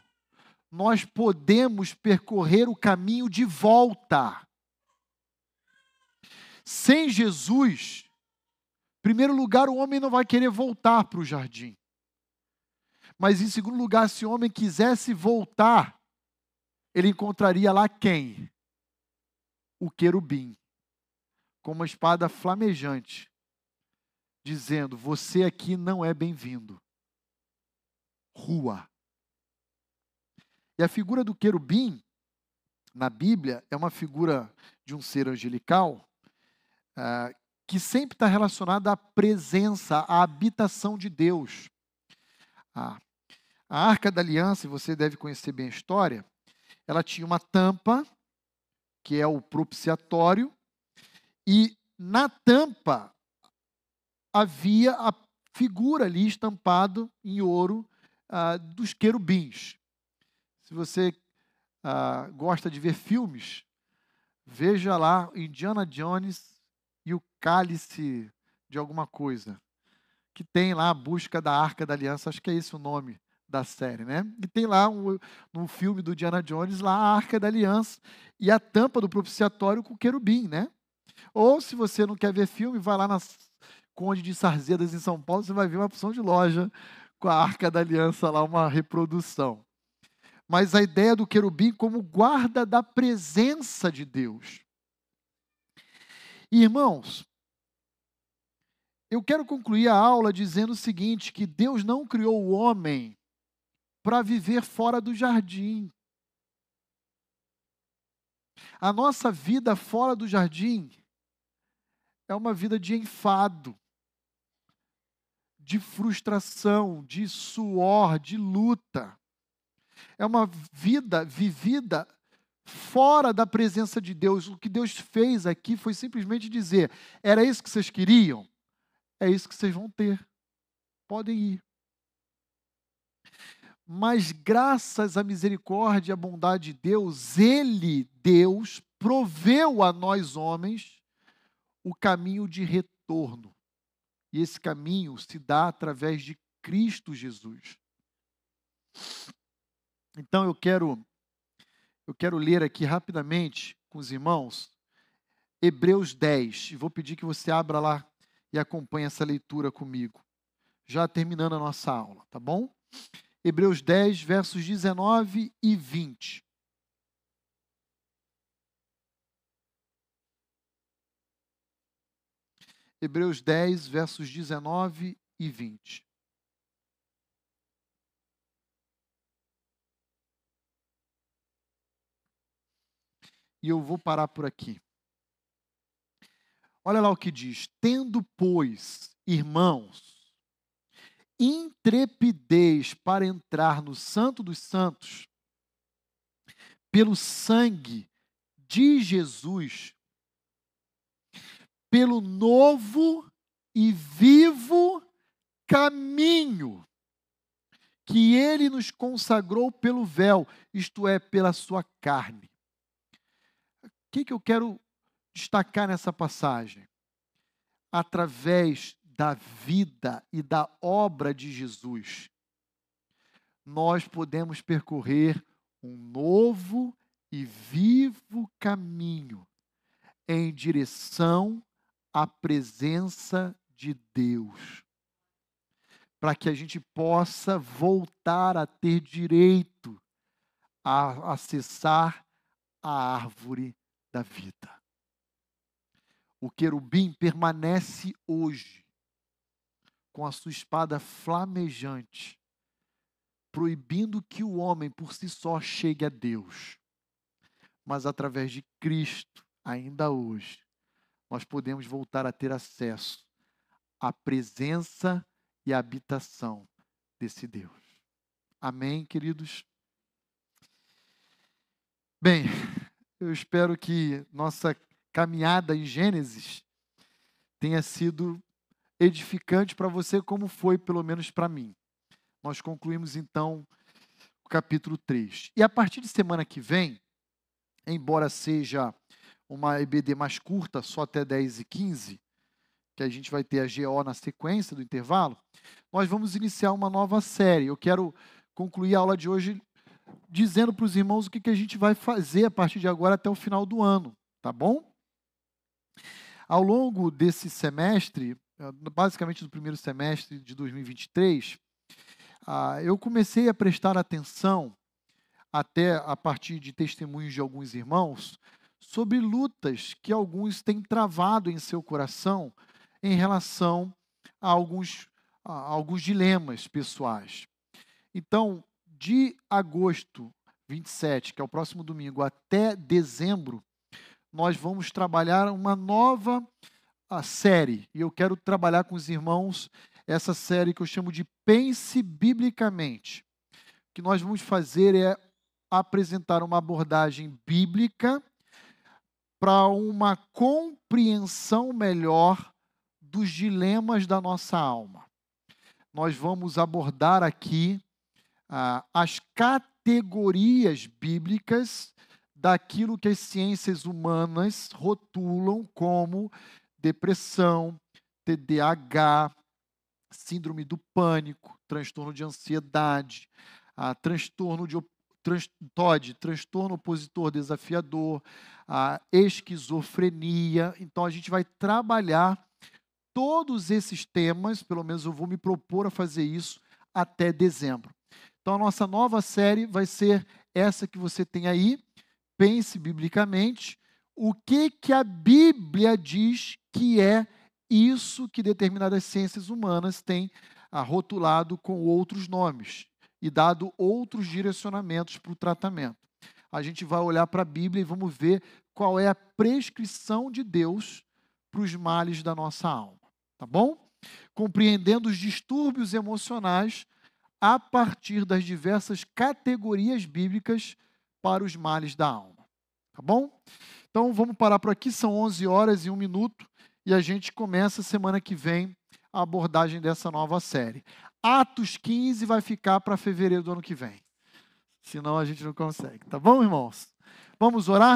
nós podemos percorrer o caminho de volta. Sem Jesus, em primeiro lugar, o homem não vai querer voltar para o jardim. Mas em segundo lugar, se o homem quisesse voltar, ele encontraria lá quem? O querubim, com uma espada flamejante, dizendo: Você aqui não é bem-vindo rua. E a figura do querubim, na Bíblia, é uma figura de um ser angelical uh, que sempre está relacionada à presença, à habitação de Deus. Ah, a Arca da Aliança, você deve conhecer bem a história, ela tinha uma tampa, que é o propiciatório, e na tampa havia a figura ali estampado em ouro ah, dos querubins. Se você ah, gosta de ver filmes, veja lá Indiana Jones e o cálice de alguma coisa, que tem lá a busca da Arca da Aliança, acho que é esse o nome da série, né? E tem lá um, no filme do Indiana Jones lá a Arca da Aliança e a tampa do propiciatório com o querubim, né? Ou se você não quer ver filme, vai lá na Conde de Sarzedas em São Paulo, você vai ver uma opção de loja com a Arca da Aliança lá, uma reprodução. Mas a ideia do querubim como guarda da presença de Deus. Irmãos, eu quero concluir a aula dizendo o seguinte: que Deus não criou o homem para viver fora do jardim. A nossa vida fora do jardim é uma vida de enfado, de frustração, de suor, de luta. É uma vida vivida fora da presença de Deus. O que Deus fez aqui foi simplesmente dizer: era isso que vocês queriam? É isso que vocês vão ter. Podem ir. Mas graças à misericórdia e à bondade de Deus, Ele, Deus, proveu a nós homens o caminho de retorno. E esse caminho se dá através de Cristo Jesus. Então eu quero eu quero ler aqui rapidamente com os irmãos Hebreus 10. Vou pedir que você abra lá e acompanhe essa leitura comigo. Já terminando a nossa aula, tá bom? Hebreus 10, versos 19 e 20. Hebreus 10, versos 19 e 20. E eu vou parar por aqui. Olha lá o que diz: Tendo, pois, irmãos, intrepidez para entrar no Santo dos Santos, pelo sangue de Jesus, pelo novo e vivo caminho que ele nos consagrou pelo véu, isto é, pela sua carne. O que, que eu quero destacar nessa passagem? Através da vida e da obra de Jesus, nós podemos percorrer um novo e vivo caminho em direção à presença de Deus. Para que a gente possa voltar a ter direito a acessar a árvore da vida. O querubim permanece hoje com a sua espada flamejante, proibindo que o homem por si só chegue a Deus. Mas através de Cristo, ainda hoje, nós podemos voltar a ter acesso à presença e à habitação desse Deus. Amém, queridos? Bem, eu espero que nossa caminhada em Gênesis tenha sido edificante para você, como foi, pelo menos para mim. Nós concluímos então o capítulo 3. E a partir de semana que vem, embora seja uma EBD mais curta, só até 10 e 15, que a gente vai ter a GO na sequência do intervalo, nós vamos iniciar uma nova série. Eu quero concluir a aula de hoje dizendo para os irmãos o que, que a gente vai fazer a partir de agora até o final do ano, tá bom? Ao longo desse semestre, eh, basicamente do primeiro semestre de 2023, ah, eu comecei a prestar atenção, até a partir de testemunhos de alguns irmãos, sobre lutas que alguns têm travado em seu coração em relação a alguns, a alguns dilemas pessoais. Então, de agosto 27, que é o próximo domingo, até dezembro, nós vamos trabalhar uma nova série, e eu quero trabalhar com os irmãos essa série que eu chamo de Pense Biblicamente. O que nós vamos fazer é apresentar uma abordagem bíblica para uma compreensão melhor dos dilemas da nossa alma. Nós vamos abordar aqui ah, as categorias bíblicas daquilo que as ciências humanas rotulam como depressão, TDAH, síndrome do pânico, transtorno de ansiedade, a transtorno de trans, TOD, transtorno opositor desafiador, a esquizofrenia. Então a gente vai trabalhar todos esses temas, pelo menos eu vou me propor a fazer isso até dezembro. Então a nossa nova série vai ser essa que você tem aí. Pense biblicamente o que que a Bíblia diz que é isso que determinadas ciências humanas têm rotulado com outros nomes e dado outros direcionamentos para o tratamento. A gente vai olhar para a Bíblia e vamos ver qual é a prescrição de Deus para os males da nossa alma. Tá bom? Compreendendo os distúrbios emocionais a partir das diversas categorias bíblicas para os males da alma. Tá bom? Então vamos parar por aqui, são 11 horas e 1 minuto e a gente começa semana que vem a abordagem dessa nova série. Atos 15 vai ficar para fevereiro do ano que vem. Senão a gente não consegue. Tá bom, irmãos? Vamos orar?